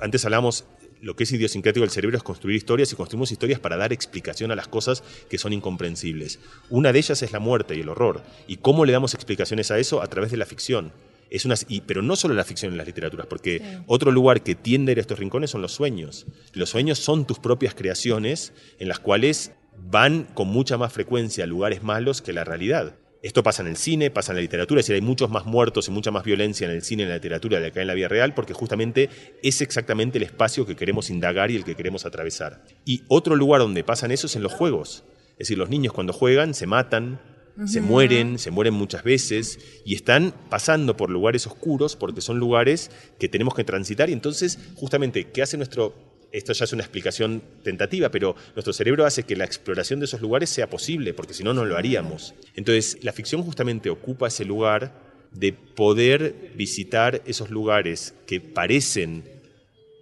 antes hablamos, lo que es idiosincrático del cerebro es construir historias y construimos historias para dar explicación a las cosas que son incomprensibles. Una de ellas es la muerte y el horror. ¿Y cómo le damos explicaciones a eso? A través de la ficción. Es una, pero no solo la ficción en las literaturas, porque otro lugar que tiende a ir a estos rincones son los sueños. Los sueños son tus propias creaciones en las cuales van con mucha más frecuencia a lugares malos que la realidad. Esto pasa en el cine, pasa en la literatura, es decir, hay muchos más muertos y mucha más violencia en el cine y en la literatura de acá en la vida real, porque justamente es exactamente el espacio que queremos indagar y el que queremos atravesar. Y otro lugar donde pasan eso es en los juegos. Es decir, los niños cuando juegan se matan, se mueren, se mueren muchas veces y están pasando por lugares oscuros porque son lugares que tenemos que transitar y entonces justamente, ¿qué hace nuestro... Esto ya es una explicación tentativa, pero nuestro cerebro hace que la exploración de esos lugares sea posible, porque si no, no lo haríamos. Entonces, la ficción justamente ocupa ese lugar de poder visitar esos lugares que parecen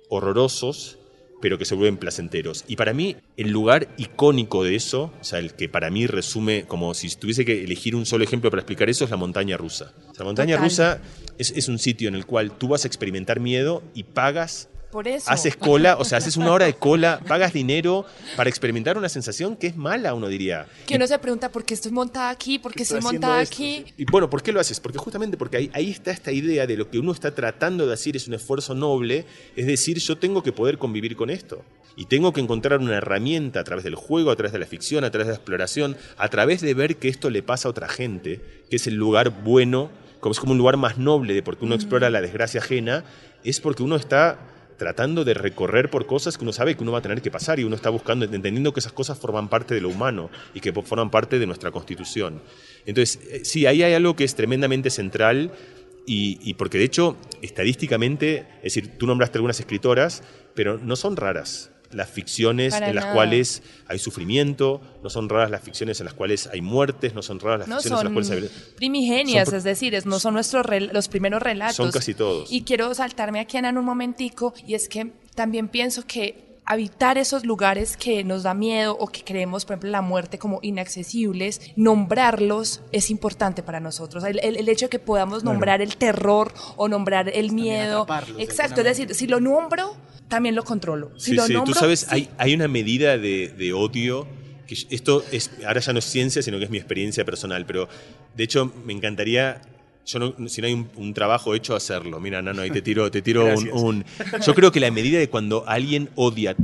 horrorosos, pero que se vuelven placenteros. Y para mí, el lugar icónico de eso, o sea, el que para mí resume, como si tuviese que elegir un solo ejemplo para explicar eso, es la montaña rusa. la montaña rusa es, es, un sitio en el cual tú vas a experimentar miedo y pagas por eso. Haces cola, o sea, haces una hora de cola, pagas dinero para experimentar una sensación que es mala, uno diría. Que uno se pregunta por qué estoy montada aquí, por qué estoy montada aquí. Y bueno, ¿por qué lo haces? Porque justamente porque ahí, ahí está esta idea de lo que uno está tratando de hacer es un esfuerzo noble, es decir, yo tengo que poder convivir con esto. Y tengo que encontrar una herramienta a través del juego, a través de la ficción, a través de la exploración, a través de ver que esto le pasa a otra gente, que es el lugar bueno, como es como un lugar más noble de porque uno explora la desgracia ajena, es porque uno está tratando de recorrer por cosas que uno sabe que uno va a tener que pasar y uno está buscando, entendiendo que esas cosas forman parte de lo humano y que forman parte de nuestra constitución. Entonces, eh, sí, ahí hay algo que es tremendamente central y, porque de hecho, estadísticamente, es decir, tú nombraste algunas escritoras, pero no son raras las ficciones en las cuales hay sufrimiento, no son raras las ficciones en las cuales hay muertes, no son raras las ficciones en las cuales hay... primigenias, es decir, no son nuestros los primeros relatos. Son casi todos. Y quiero saltarme aquí, Ana, en un momentico, y es que también pienso que habitar esos lugares que nos da miedo o que creemos, por ejemplo, la muerte como inaccesibles, nombrarlos es importante para nosotros. El, el, hecho de que podamos nombrar el terror o nombrar el miedo. Exacto, es decir, si lo nombro, también lo controlo. sí, sí, tú sabes, hay, hay una medida de, de odio que esto es, ahora ya no es ciencia, sino que es mi experiencia personal, pero de hecho me encantaría yo no, si no hay un, trabajo hecho, hacerlo. Mira, Nano, ahí te tiro, te tiro un, Yo creo que la medida de cuando alguien odia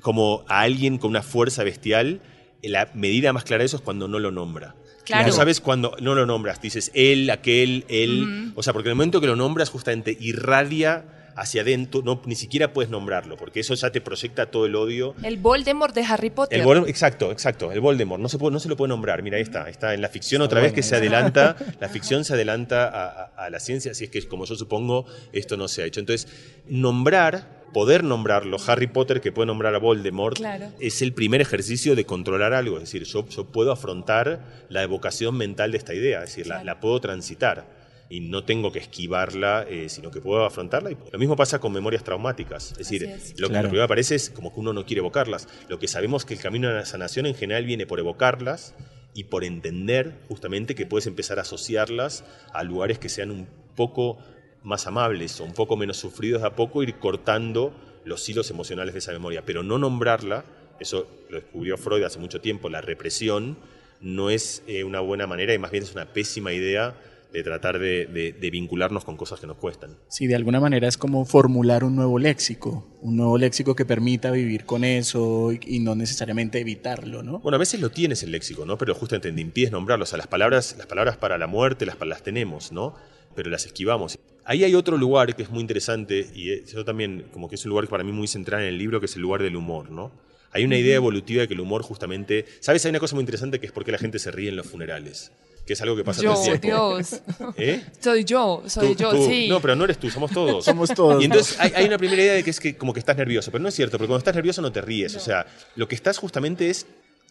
como a alguien con una fuerza bestial, la medida más clara de eso es cuando no lo nombra. Claro. No sabes cuando no lo nombras, dices él, aquel, él. O sea, porque en el momento que lo nombras, justamente irradia hacia adentro, no, ni siquiera puedes nombrarlo, porque eso ya te proyecta todo el odio. El Voldemort de Harry Potter. exacto, exacto, el Voldemort. No se, puede, no se lo puede nombrar, mira, ahí está, está en la ficción otra vez que se adelanta, la ficción se adelanta a, la ciencia, así es que como yo supongo, esto no se ha hecho. Entonces, nombrar poder nombrarlo, Harry Potter que puede nombrar a Voldemort, es el primer ejercicio de controlar algo. Es decir, yo, yo puedo afrontar la evocación mental de esta idea, es decir, la, la, puedo transitar y no tengo que esquivarla, eh, sino que puedo afrontarla. Y lo mismo pasa con memorias traumáticas. Es decir, lo, que, lo, que, me parece es como que uno no quiere evocarlas. Lo que sabemos que el camino a la sanación en general viene por evocarlas y por entender justamente que puedes empezar a asociarlas a lugares que sean un poco más amables o un poco menos sufridos de a poco, ir cortando los hilos emocionales de esa memoria, pero no nombrarla, eso lo descubrió Freud hace mucho tiempo, la represión no es eh, una buena manera y más bien es una pésima idea de tratar de, vincularnos con cosas que nos cuestan. Sí, de alguna manera es como formular un nuevo léxico, un nuevo léxico que permita vivir con eso y, no necesariamente evitarlo, ¿no? Bueno, a veces lo tienes el léxico, ¿no? Pero justamente te impides nombrarlo. O sea, las palabras, las palabras para la muerte las, las tenemos, ¿no? Pero las esquivamos. Ahí hay otro lugar que es muy interesante y eso también como que es un lugar para mí muy central en el libro, que es el lugar del humor, ¿no? Hay una idea evolutiva de que el humor justamente... ¿Sabes? Hay una cosa muy interesante que es porque la gente se ríe en los funerales que es algo que pasa todo el tiempo. Dios. ¿Eh? Soy yo, soy yo, sí. No, pero no eres tú, somos todos. somos todos. Y entonces hay, una primera idea de que es que como que estás nervioso, pero no es cierto, porque cuando estás nervioso no te ríes. O sea, lo que estás justamente es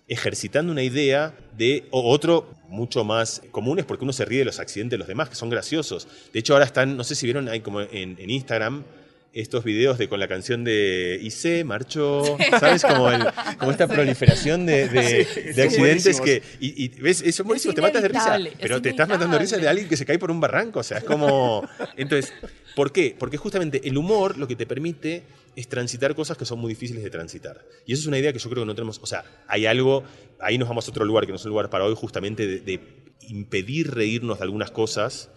ejercitando una idea de otro mucho más común es porque uno se ríe de los accidentes de los demás, que son graciosos. De hecho, ahora están, no sé si vieron, hay como en, Instagram, estos videos de con la canción de Ice, marchó, ¿sabes? Como, el, como esta proliferación de, de, accidentes que. Y, y ves, eso buenísimo, te matas de risa. Pero te estás matando de risa de alguien que se cae por un barranco. O sea, es como. Entonces, ¿por qué? Porque justamente el humor lo que te permite es transitar cosas que son muy difíciles de transitar. Y eso es una idea que yo creo que no tenemos. O sea, hay algo. Ahí nos vamos a otro lugar que no es un lugar para hoy, justamente de, de impedir reírnos de algunas cosas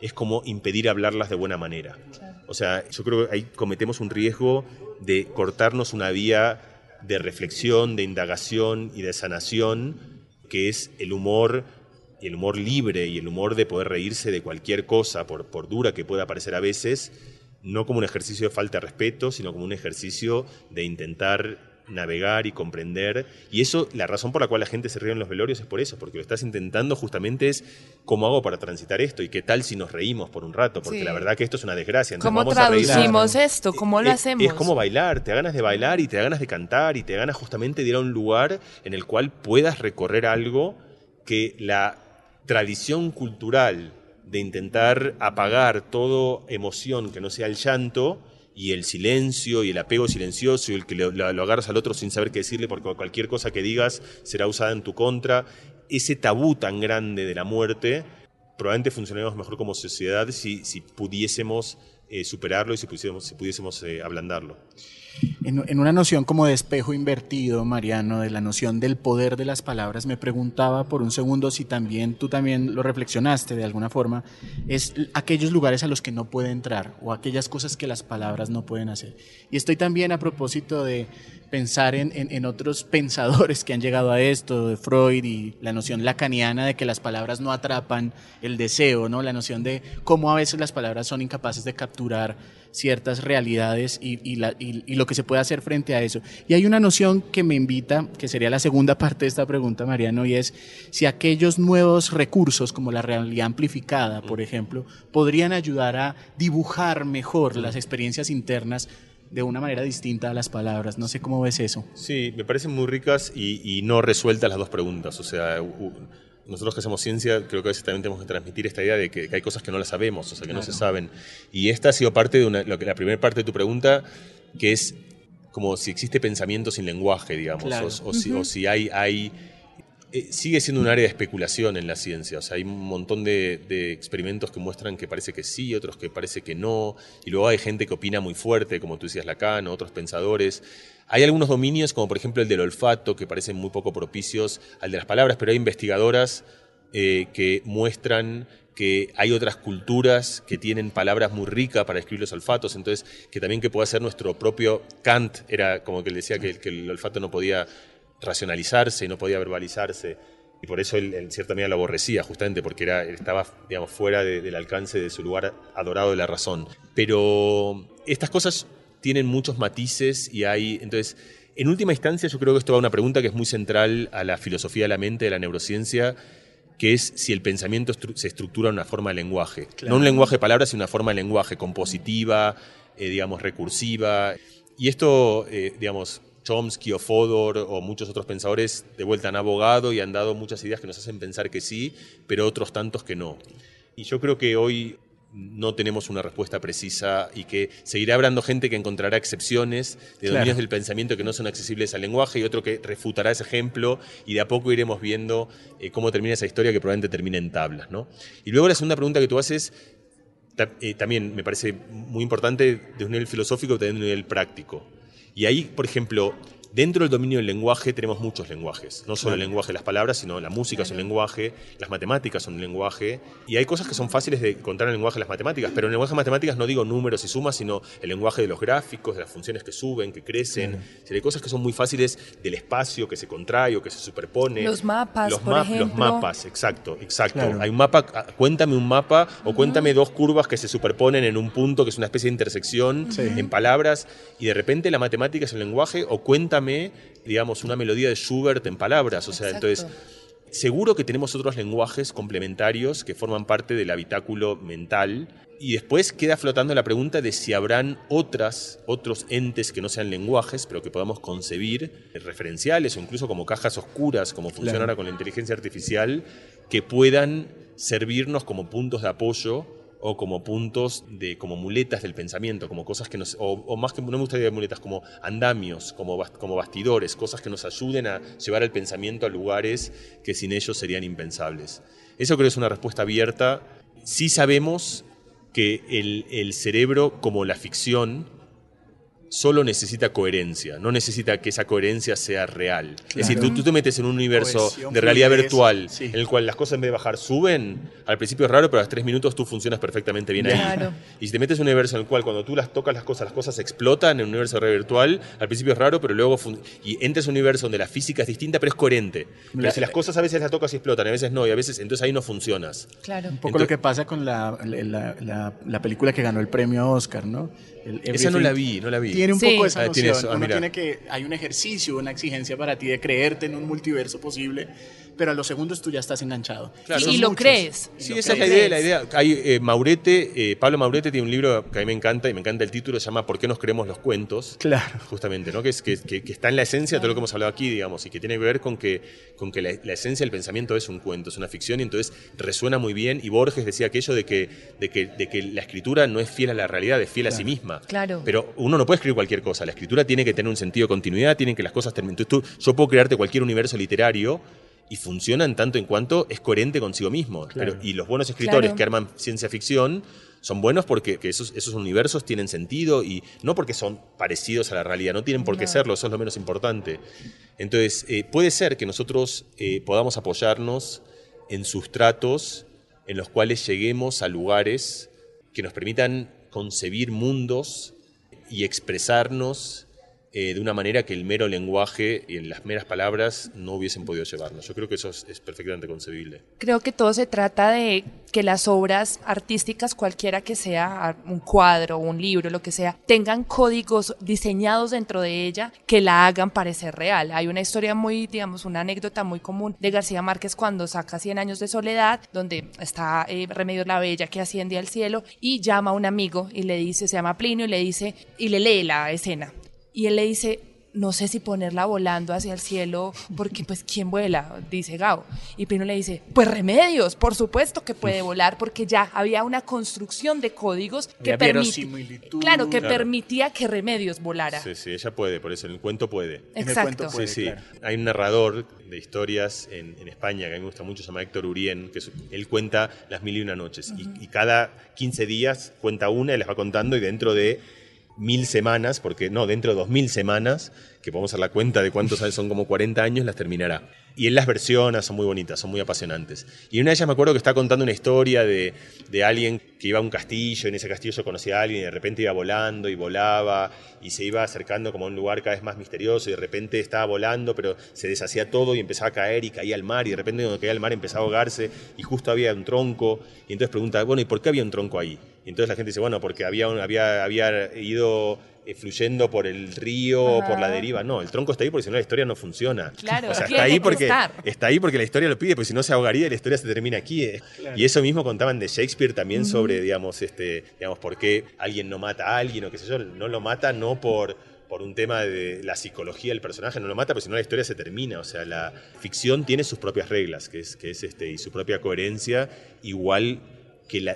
es como impedir hablarlas de buena manera. O sea, yo creo que ahí cometemos un riesgo de cortarnos una vía de reflexión, de indagación y de sanación, que es el humor, el humor libre y el humor de poder reírse de cualquier cosa, por, por dura que pueda parecer a veces, no como un ejercicio de falta de respeto, sino como un ejercicio de intentar navegar y comprender. Y eso, la razón por la cual la gente se ríe en los velorios es por eso, porque lo estás intentando justamente es cómo hago para transitar esto y qué tal si nos reímos por un rato, porque la verdad que esto es una desgracia. ¿Cómo traducimos esto? ¿Cómo lo hacemos? Es como bailar, te da ganas de bailar y te da ganas de cantar y te da ganas justamente de ir a un lugar en el cual puedas recorrer algo que la tradición cultural de intentar apagar toda emoción que no sea el llanto, y el silencio y el apego silencioso y el que lo, agarras al otro sin saber qué decirle porque cualquier cosa que digas será usada en tu contra, ese tabú tan grande de la muerte, probablemente funcionaríamos mejor como sociedad si, si pudiésemos eh, superarlo y si pudiésemos, si pudiésemos eh, ablandarlo. En, una noción como de espejo invertido, Mariano, de la noción del poder de las palabras, me preguntaba por un segundo si también tú también lo reflexionaste de alguna forma, es aquellos lugares a los que no puede entrar o aquellas cosas que las palabras no pueden hacer. Y estoy también a propósito de pensar en, en, otros pensadores que han llegado a esto, de Freud y la noción lacaniana de que las palabras no atrapan el deseo, ¿no? la noción de cómo a veces las palabras son incapaces de capturar ciertas realidades y, y, la, y, lo que se puede hacer frente a eso. Y hay una noción que me invita, que sería la segunda parte de esta pregunta, Mariano, y es si aquellos nuevos recursos, como la realidad amplificada, por ejemplo, podrían ayudar a dibujar mejor las experiencias internas de una manera distinta a las palabras. No sé cómo ves eso. Sí, me parecen muy ricas y, no resueltas las dos preguntas. O sea, nosotros que hacemos ciencia, creo que a veces también tenemos que transmitir esta idea de que, hay cosas que no las sabemos, o sea, que no se saben. Y esta ha sido parte de una, lo que, la primera parte de tu pregunta, que es como si existe pensamiento sin lenguaje, digamos, o, si, o si hay, hay eh, sigue siendo un área de especulación en la ciencia. O sea, hay un montón de, experimentos que muestran que parece que sí, otros que parece que no. Y luego hay gente que opina muy fuerte, como tú decías Lacan, otros pensadores. Hay algunos dominios, como por ejemplo el del olfato, que parecen muy poco propicios al de las palabras, pero hay investigadoras eh, que muestran que hay otras culturas que tienen palabras muy ricas para escribir los olfatos, entonces que también que pueda ser nuestro propio Kant, era como que decía que el olfato no podía racionalizarse y no podía verbalizarse. Y por eso él, en cierta medida lo aborrecía, justamente porque era, estaba digamos, fuera del alcance de su lugar adorado de la razón. Pero estas cosas tienen muchos matices y hay. Entonces, en última instancia, yo creo que esto va a una pregunta que es muy central a la filosofía de la mente, de la neurociencia, que es si el pensamiento se estructura en una forma de lenguaje. No un lenguaje de palabras, sino una forma de lenguaje compositiva, eh, digamos, recursiva. Y esto, eh, digamos, Chomsky o Fodor o muchos otros pensadores de vuelta han abogado y han dado muchas ideas que nos hacen pensar que sí, pero otros tantos que no. Y yo creo que hoy no tenemos una respuesta precisa y que seguirá hablando gente que encontrará excepciones de dominios del pensamiento que no son accesibles al lenguaje y otro que refutará ese ejemplo y de a poco iremos viendo eh, cómo termina esa historia que probablemente termine en tablas. ¿no? Y luego la segunda pregunta que tú haces eh, también me parece muy importante de un nivel filosófico y también de un nivel práctico. Y ahí, por ejemplo, Dentro del dominio del lenguaje tenemos muchos lenguajes, no solo el lenguaje de las palabras, sino la música es un lenguaje, las matemáticas son un lenguaje, y hay cosas que son fáciles de encontrar en el lenguaje de las matemáticas, pero en el lenguaje de matemáticas no digo números y sumas, sino el lenguaje de los gráficos, de las funciones que suben, que crecen, hay cosas que son muy fáciles del espacio que se contrae o que se superpone. Los mapas, los, por ejemplo. los mapas, exacto, exacto. Hay un mapa, ah, cuéntame un mapa o cuéntame dos curvas que se superponen en un punto que es una especie de intersección en palabras, y de repente la matemática es el lenguaje, o cuéntame digamos, una melodía de Schubert en palabras. O sea, entonces, seguro que tenemos otros lenguajes complementarios que forman parte del habitáculo mental. Y después queda flotando la pregunta de si habrán otras, otros entes que no sean lenguajes, pero que podamos concebir, referenciales o incluso como cajas oscuras, como funciona ahora con la inteligencia artificial, que puedan servirnos como puntos de apoyo o como puntos de como muletas del pensamiento, como cosas que nos o, más que no me gustaría muletas, como andamios, como como bastidores, cosas que nos ayuden a llevar el pensamiento a lugares que sin ellos serían impensables. Eso creo que es una respuesta abierta. Sí sabemos que el, el cerebro, como la ficción, solo necesita coherencia, no necesita que esa coherencia sea real. Es decir, tú, te metes en un universo de realidad virtual en el cual las cosas en vez de bajar suben, al principio es raro, pero a los tres minutos tú funcionas perfectamente bien ahí. Y si te metes en un universo en el cual cuando tú las tocas las cosas, las cosas explotan en un universo de realidad virtual, al principio es raro, pero luego... Y entras en un universo donde la física es distinta, pero es coherente. Pero si las cosas a veces las tocas y explotan, a veces no, y a veces entonces ahí no funcionas. Claro. Un poco lo que pasa con la, la, película que ganó el premio Oscar, ¿no? Esa no la vi, no la vi. Tiene un poco esa ah, noción. Ah, Uno tiene que, hay un ejercicio, una exigencia para ti de creerte en un multiverso posible pero a los segundos tú ya estás enganchado. y, lo crees. Sí, esa es la idea. La idea. Hay, eh, Maurete, eh, Pablo Maurete tiene un libro que a mí me encanta y me encanta el título, se llama ¿Por qué nos creemos los cuentos? Claro. Justamente, ¿no? Que, es, que, está en la esencia de todo lo que hemos hablado aquí, digamos, y que tiene que ver con que, con que la, esencia del pensamiento es un cuento, es una ficción, y entonces resuena muy bien. Y Borges decía aquello de que, de que, de que la escritura no es fiel a la realidad, es fiel a sí misma. Claro. Pero uno no puede escribir cualquier cosa. La escritura tiene que tener un sentido de continuidad, tienen que las cosas terminen. Entonces, yo puedo crearte cualquier universo literario y funcionan tanto en cuanto es coherente consigo mismo. y los buenos escritores que arman ciencia ficción son buenos porque esos, esos, universos tienen sentido y no porque son parecidos a la realidad, no tienen por qué serlo, eso es lo menos importante. Entonces, eh, puede ser que nosotros eh, podamos apoyarnos en sustratos en los cuales lleguemos a lugares que nos permitan concebir mundos y expresarnos eh, de una manera que el mero lenguaje y las meras palabras no hubiesen podido llevarnos. Yo creo que eso es, perfectamente concebible. Creo que todo se trata de que las obras artísticas, cualquiera que sea, un cuadro, un libro, lo que sea, tengan códigos diseñados dentro de ella que la hagan parecer real. Hay una historia muy, digamos, una anécdota muy común de García Márquez cuando saca Cien años de soledad, donde está eh, Remedios la Bella que asciende al cielo y llama a un amigo y le dice, se llama Plinio y le dice, y le lee la escena y él le dice, no sé si ponerla volando hacia el cielo, porque pues ¿quién vuela? Dice Gao. Y Pino le dice, pues remedios, por supuesto que puede volar, porque ya había una construcción de códigos que, claro, que permitía que remedios volara. Sí, sí, ella puede, por eso en el cuento puede. Exacto. sí, sí. Hay un narrador de historias en, España que a mí me gusta mucho, se llama Héctor Urien, que él cuenta las mil y una noches, y, y cada 15 días cuenta una y les va contando y dentro de mil semanas, porque no, dentro de dos mil semanas, que podemos hacer la cuenta de cuántos son como 40 años, las terminará. Y él las versiona, son muy bonitas, son muy apasionantes. Y una de ellas me acuerdo que está contando una historia de, de alguien que iba a un castillo, en ese castillo conocía a alguien y de repente iba volando y volaba y se iba acercando como a un lugar cada vez más misterioso y de repente estaba volando, pero se deshacía todo y empezaba a caer y caía al mar y de repente cuando caía al mar empezaba a ahogarse y justo había un tronco y entonces pregunta, bueno, ¿y por qué había un tronco ahí? Y entonces la gente dice, bueno, porque había, había, había ido fluyendo por el río o por la deriva. No, el tronco está ahí porque si no la historia no funciona. Claro, o sea, está ahí porque está ahí porque la historia lo pide, porque si no se ahogaría y la historia se termina aquí. Eh. Y eso mismo contaban de Shakespeare también sobre, digamos, este, digamos, por qué alguien no mata a alguien o qué sé yo, no lo mata no por por un tema de la psicología del personaje, no lo mata, pero si no la historia se termina. O sea, la ficción tiene sus propias reglas, que es, que es este, y su propia coherencia, igual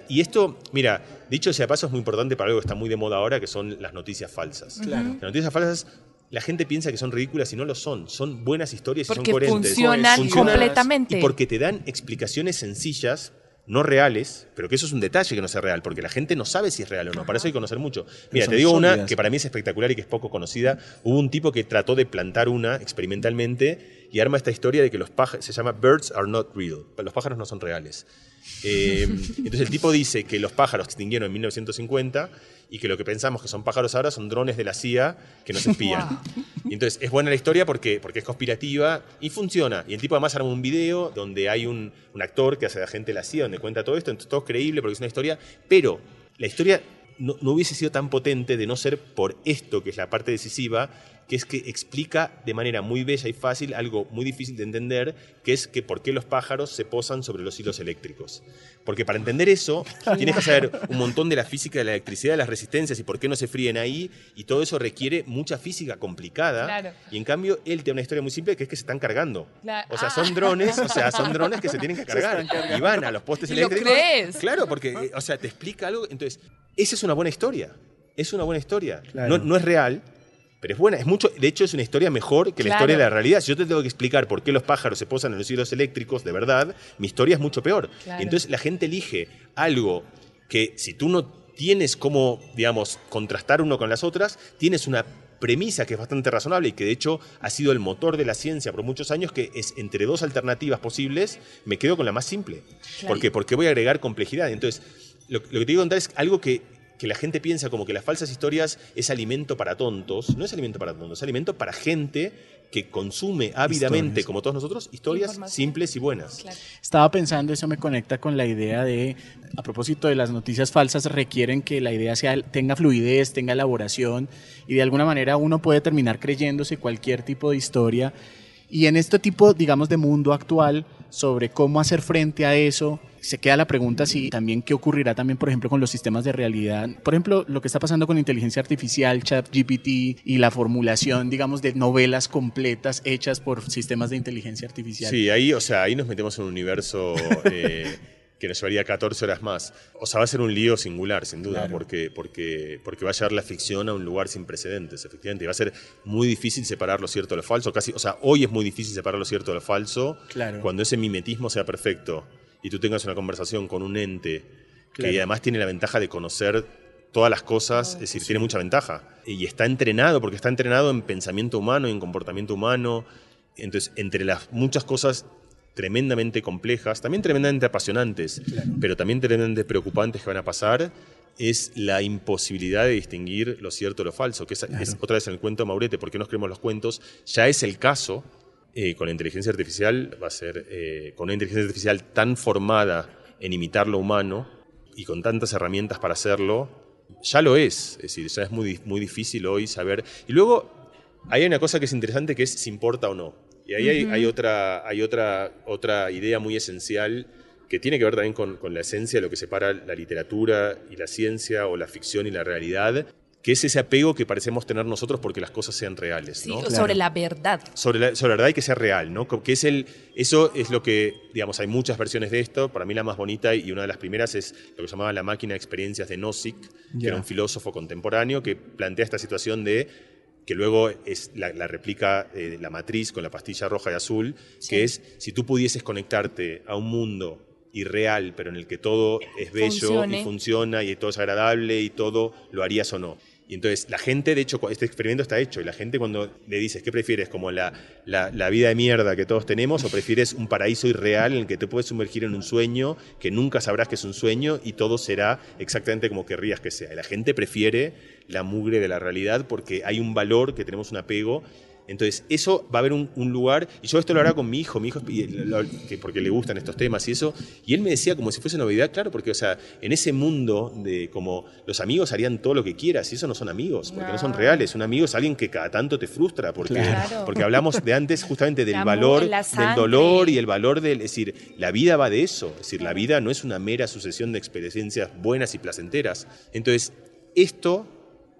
y esto, mira, dicho sea paso, es muy importante para algo que está muy de moda ahora, que son las noticias falsas. Las noticias falsas la gente piensa que son ridículas y no lo son. Son buenas historias y son coherentes. Funcionan, funcionan completamente. Y porque te dan explicaciones sencillas, no reales, pero que eso es un detalle que no sea real, porque la gente no sabe si es real o no. Para eso hay que conocer mucho. Mira, te digo una que para mí es espectacular y que es poco conocida. Hubo un tipo que trató de plantar una experimentalmente y arma esta historia de que los pájaros, se llama Birds are not real. Los pájaros no son reales. Eh, entonces el tipo dice que los pájaros extinguieron en 1950 y que lo que pensamos que son pájaros ahora son drones de la CIA que nos espían. Y entonces es buena la historia porque, porque es conspirativa y funciona. Y el tipo además arma un video donde hay un, actor que hace de agente de la CIA, donde cuenta todo esto, entonces todo es creíble porque es una historia, pero la historia no, hubiese sido tan potente de no ser por esto, que es la parte decisiva, que es que explica de manera muy bella y fácil algo muy difícil de entender, que es que por qué los pájaros se posan sobre los hilos eléctricos. Porque para entender eso, tienes que saber un montón de la física de la electricidad, de las resistencias y por qué no se fríen ahí, y todo eso requiere mucha física complicada. Claro. Y en cambio, él tiene una historia muy simple que es que se están cargando. Claro. O sea, Ah. son drones, o sea, son drones que se tienen que cargar. Y van a los postes ¿Y lo eléctricos. crees? Claro, porque, eh, o sea, te explica algo. Entonces, esa es una buena historia. Es una buena historia. Claro. No, no es real, pero es buena. Es mucho, de hecho, es una historia mejor que la historia de la realidad. Si yo te tengo que explicar por qué los pájaros se posan en los hilos eléctricos, de verdad, mi historia es mucho peor. Claro. Y entonces la gente elige algo que si tú no tienes cómo, digamos, contrastar uno con las otras, tienes una premisa que es bastante razonable y que de hecho ha sido el motor de la ciencia por muchos años, que es entre dos alternativas posibles, me quedo con la más simple. Claro. ¿Por qué? Porque voy a agregar complejidad. Entonces, lo, lo que te digo contar es algo que, que la gente piensa como que las falsas historias es alimento para tontos. No es alimento para tontos, es alimento para gente que consume ávidamente, Historias. como todos nosotros, historias simples y buenas. Claro. Estaba pensando, eso me conecta con la idea de, a propósito de las noticias falsas, requieren que la idea sea, tenga fluidez, tenga elaboración y de alguna manera uno puede terminar creyéndose cualquier tipo de historia. Y en este tipo, digamos, de mundo actual, sobre cómo hacer frente a eso, se queda la pregunta si también qué ocurrirá también, por ejemplo, con los sistemas de realidad. Por ejemplo, lo que está pasando con inteligencia artificial, ChatGPT y la formulación, digamos, de novelas completas hechas por sistemas de inteligencia artificial. Sí, ahí, o sea, ahí nos metemos en un universo eh, que nos llevaría 14 horas más. O sea, va a ser un lío singular, sin duda, Claro. porque, porque, porque va a llevar la ficción a un lugar sin precedentes, efectivamente. Y va a ser muy difícil separar lo cierto de lo falso. Casi, o sea, hoy es muy difícil separar lo cierto de lo falso Claro. cuando ese mimetismo sea perfecto y tú tengas una conversación con un ente que además tiene la ventaja de conocer todas las cosas, es decir, tiene mucha ventaja. Y está entrenado, porque está entrenado en pensamiento humano, en comportamiento humano. Entonces, entre las muchas cosas tremendamente complejas, también tremendamente apasionantes, pero también tremendamente preocupantes que van a pasar, es la imposibilidad de distinguir lo cierto de lo falso, que es, es otra vez en el cuento de Maurete, ¿por qué nos creemos los cuentos? Ya es el caso, eh, con la inteligencia artificial, va a ser, eh, con una inteligencia artificial tan formada en imitar lo humano y con tantas herramientas para hacerlo, ya lo es, es decir, ya es muy, muy difícil hoy saber. Y luego, hay una cosa que es interesante que es si importa o no. Y ahí hay, hay otra, hay otra, otra idea muy esencial que tiene que ver también con, con la esencia de lo que separa la literatura y la ciencia o la ficción y la realidad, que es ese apego que parecemos tener nosotros porque las cosas sean reales. Sí, ¿no? o sobre la verdad. sobre la, sobre la verdad y que sea real, ¿no? Que es el, eso es lo que, digamos, hay muchas versiones de esto. Para mí la más bonita y una de las primeras es lo que se llamaba la máquina de experiencias de Nozick, que era un filósofo contemporáneo que plantea esta situación de que luego es la, la replica eh, la matriz con la pastilla roja y azul, que es si tú pudieses conectarte a un mundo irreal, pero en el que todo es bello Funcione. y funciona y todo es agradable y todo, ¿lo harías o no? Y entonces la gente, de hecho, este experimento está hecho y la gente cuando le dices, ¿qué prefieres? ¿Como la, la, la vida de mierda que todos tenemos o prefieres un paraíso irreal en el que te puedes sumergir en un sueño que nunca sabrás que es un sueño y todo será exactamente como querrías que sea? Y la gente prefiere la mugre de la realidad porque hay un valor que tenemos un apego entonces, eso va a haber un, un lugar, y yo esto lo hablaba con mi hijo, mi hijo, porque le gustan estos temas y eso, y él me decía como si fuese novedad, claro, porque, o sea, en ese mundo de como los amigos harían todo lo que quieras, y eso no son amigos, porque no, son reales, un amigo es alguien que cada tanto te frustra, porque, Claro. porque hablamos de antes justamente del La valor, del dolor y el valor del, es decir, la vida va de eso, es decir, la vida no es una mera sucesión de experiencias buenas y placenteras. Entonces, esto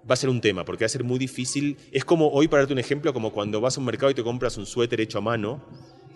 va a ser un tema, porque va a ser muy difícil. Es como hoy, para darte un ejemplo, como cuando vas a un mercado y te compras un suéter hecho a mano,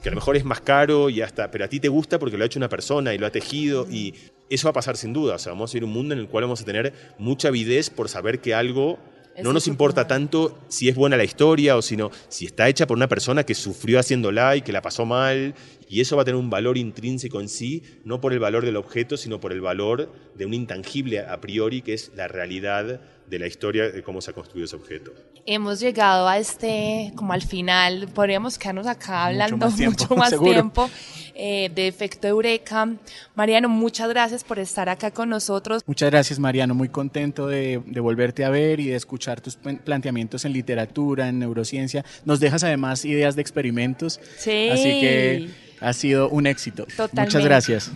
que a lo mejor es más caro y hasta, pero a ti te gusta porque lo ha hecho una persona y lo ha tejido y eso va a pasar sin duda. O sea, vamos a ir a un mundo en el cual vamos a tener mucha avidez por saber que algo no nos importa tanto si es buena la historia o si no, si está hecha por una persona que sufrió haciéndola y que la pasó mal. Y eso va a tener un valor intrínseco en sí, no por el valor del objeto, sino por el valor de un intangible a priori, que es la realidad de la historia de cómo se ha construido ese objeto. Hemos llegado a este, como al final, podríamos quedarnos acá hablando más tiempo, mucho más tiempo eh, de efecto Eureka. Mariano, muchas gracias por estar acá con nosotros. Muchas gracias, Mariano. Muy contento de, de volverte a ver y de escuchar tus plan- planteamientos en literatura, en neurociencia. Nos dejas además ideas de experimentos. Sí. Así que ha sido un éxito. Muchas Totalmente. gracias.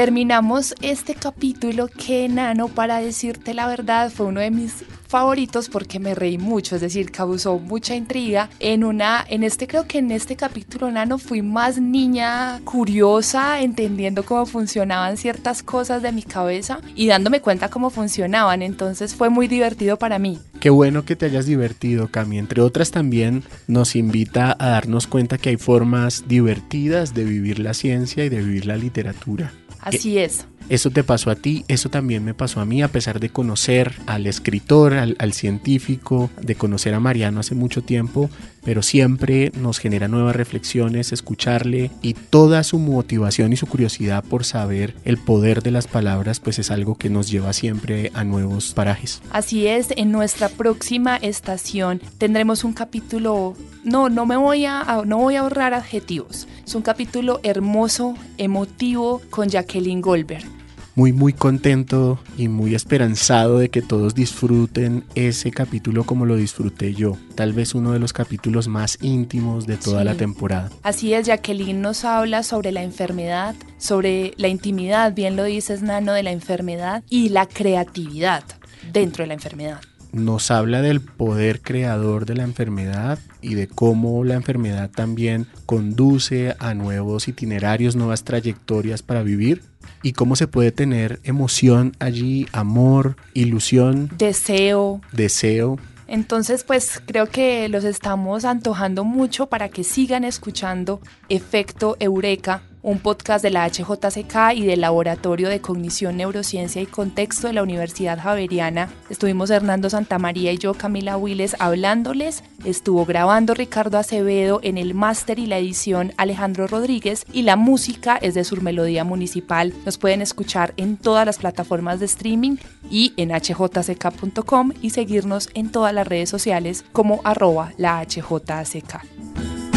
Terminamos este capítulo que Nano, para decirte la verdad, fue uno de mis favoritos porque me reí mucho, es decir, causó mucha intriga. En una, en este creo que en este capítulo Nano fui más niña curiosa, entendiendo cómo funcionaban ciertas cosas de mi cabeza y dándome cuenta cómo funcionaban, entonces fue muy divertido para mí. Qué bueno que te hayas divertido, Cami. Entre otras también nos invita a darnos cuenta que hay formas divertidas de vivir la ciencia y de vivir la literatura. Así es. Eso te pasó a ti, eso también me pasó a mí, a pesar de conocer al escritor, al, científico, de conocer a Mariano hace mucho tiempo, pero siempre nos genera nuevas reflexiones, escucharle y toda su motivación y su curiosidad por saber el poder de las palabras, pues es algo que nos lleva siempre a nuevos parajes. Así es, en nuestra próxima estación tendremos un capítulo, no, no me voy a, no voy a ahorrar adjetivos, es un capítulo hermoso, emotivo con Jacqueline Goldberg muy muy contento y muy esperanzado de que todos disfruten ese capítulo como lo disfruté yo. Tal vez uno de los capítulos más íntimos de toda la temporada. Así es, Jacqueline nos habla sobre la enfermedad, sobre la intimidad, bien lo dices Nano, de la enfermedad y la creatividad dentro de la enfermedad nos habla del poder creador de la enfermedad y de cómo la enfermedad también conduce a nuevos itinerarios, nuevas trayectorias para vivir y cómo se puede tener emoción allí, amor, ilusión, deseo. Deseo. Entonces, pues creo que los estamos antojando mucho para que sigan escuchando Efecto Eureka un podcast de la HJCK y del Laboratorio de Cognición, Neurociencia y Contexto de la Universidad Javeriana. Estuvimos Hernando Santamaría y yo, Camila Willes, hablándoles. Estuvo grabando Ricardo Acevedo en el máster y la edición Alejandro Rodríguez y la música es de Surmelodía Municipal. Nos pueden escuchar en todas las plataformas de streaming y en hjck.com y seguirnos en todas las redes sociales como arroba la HJCK.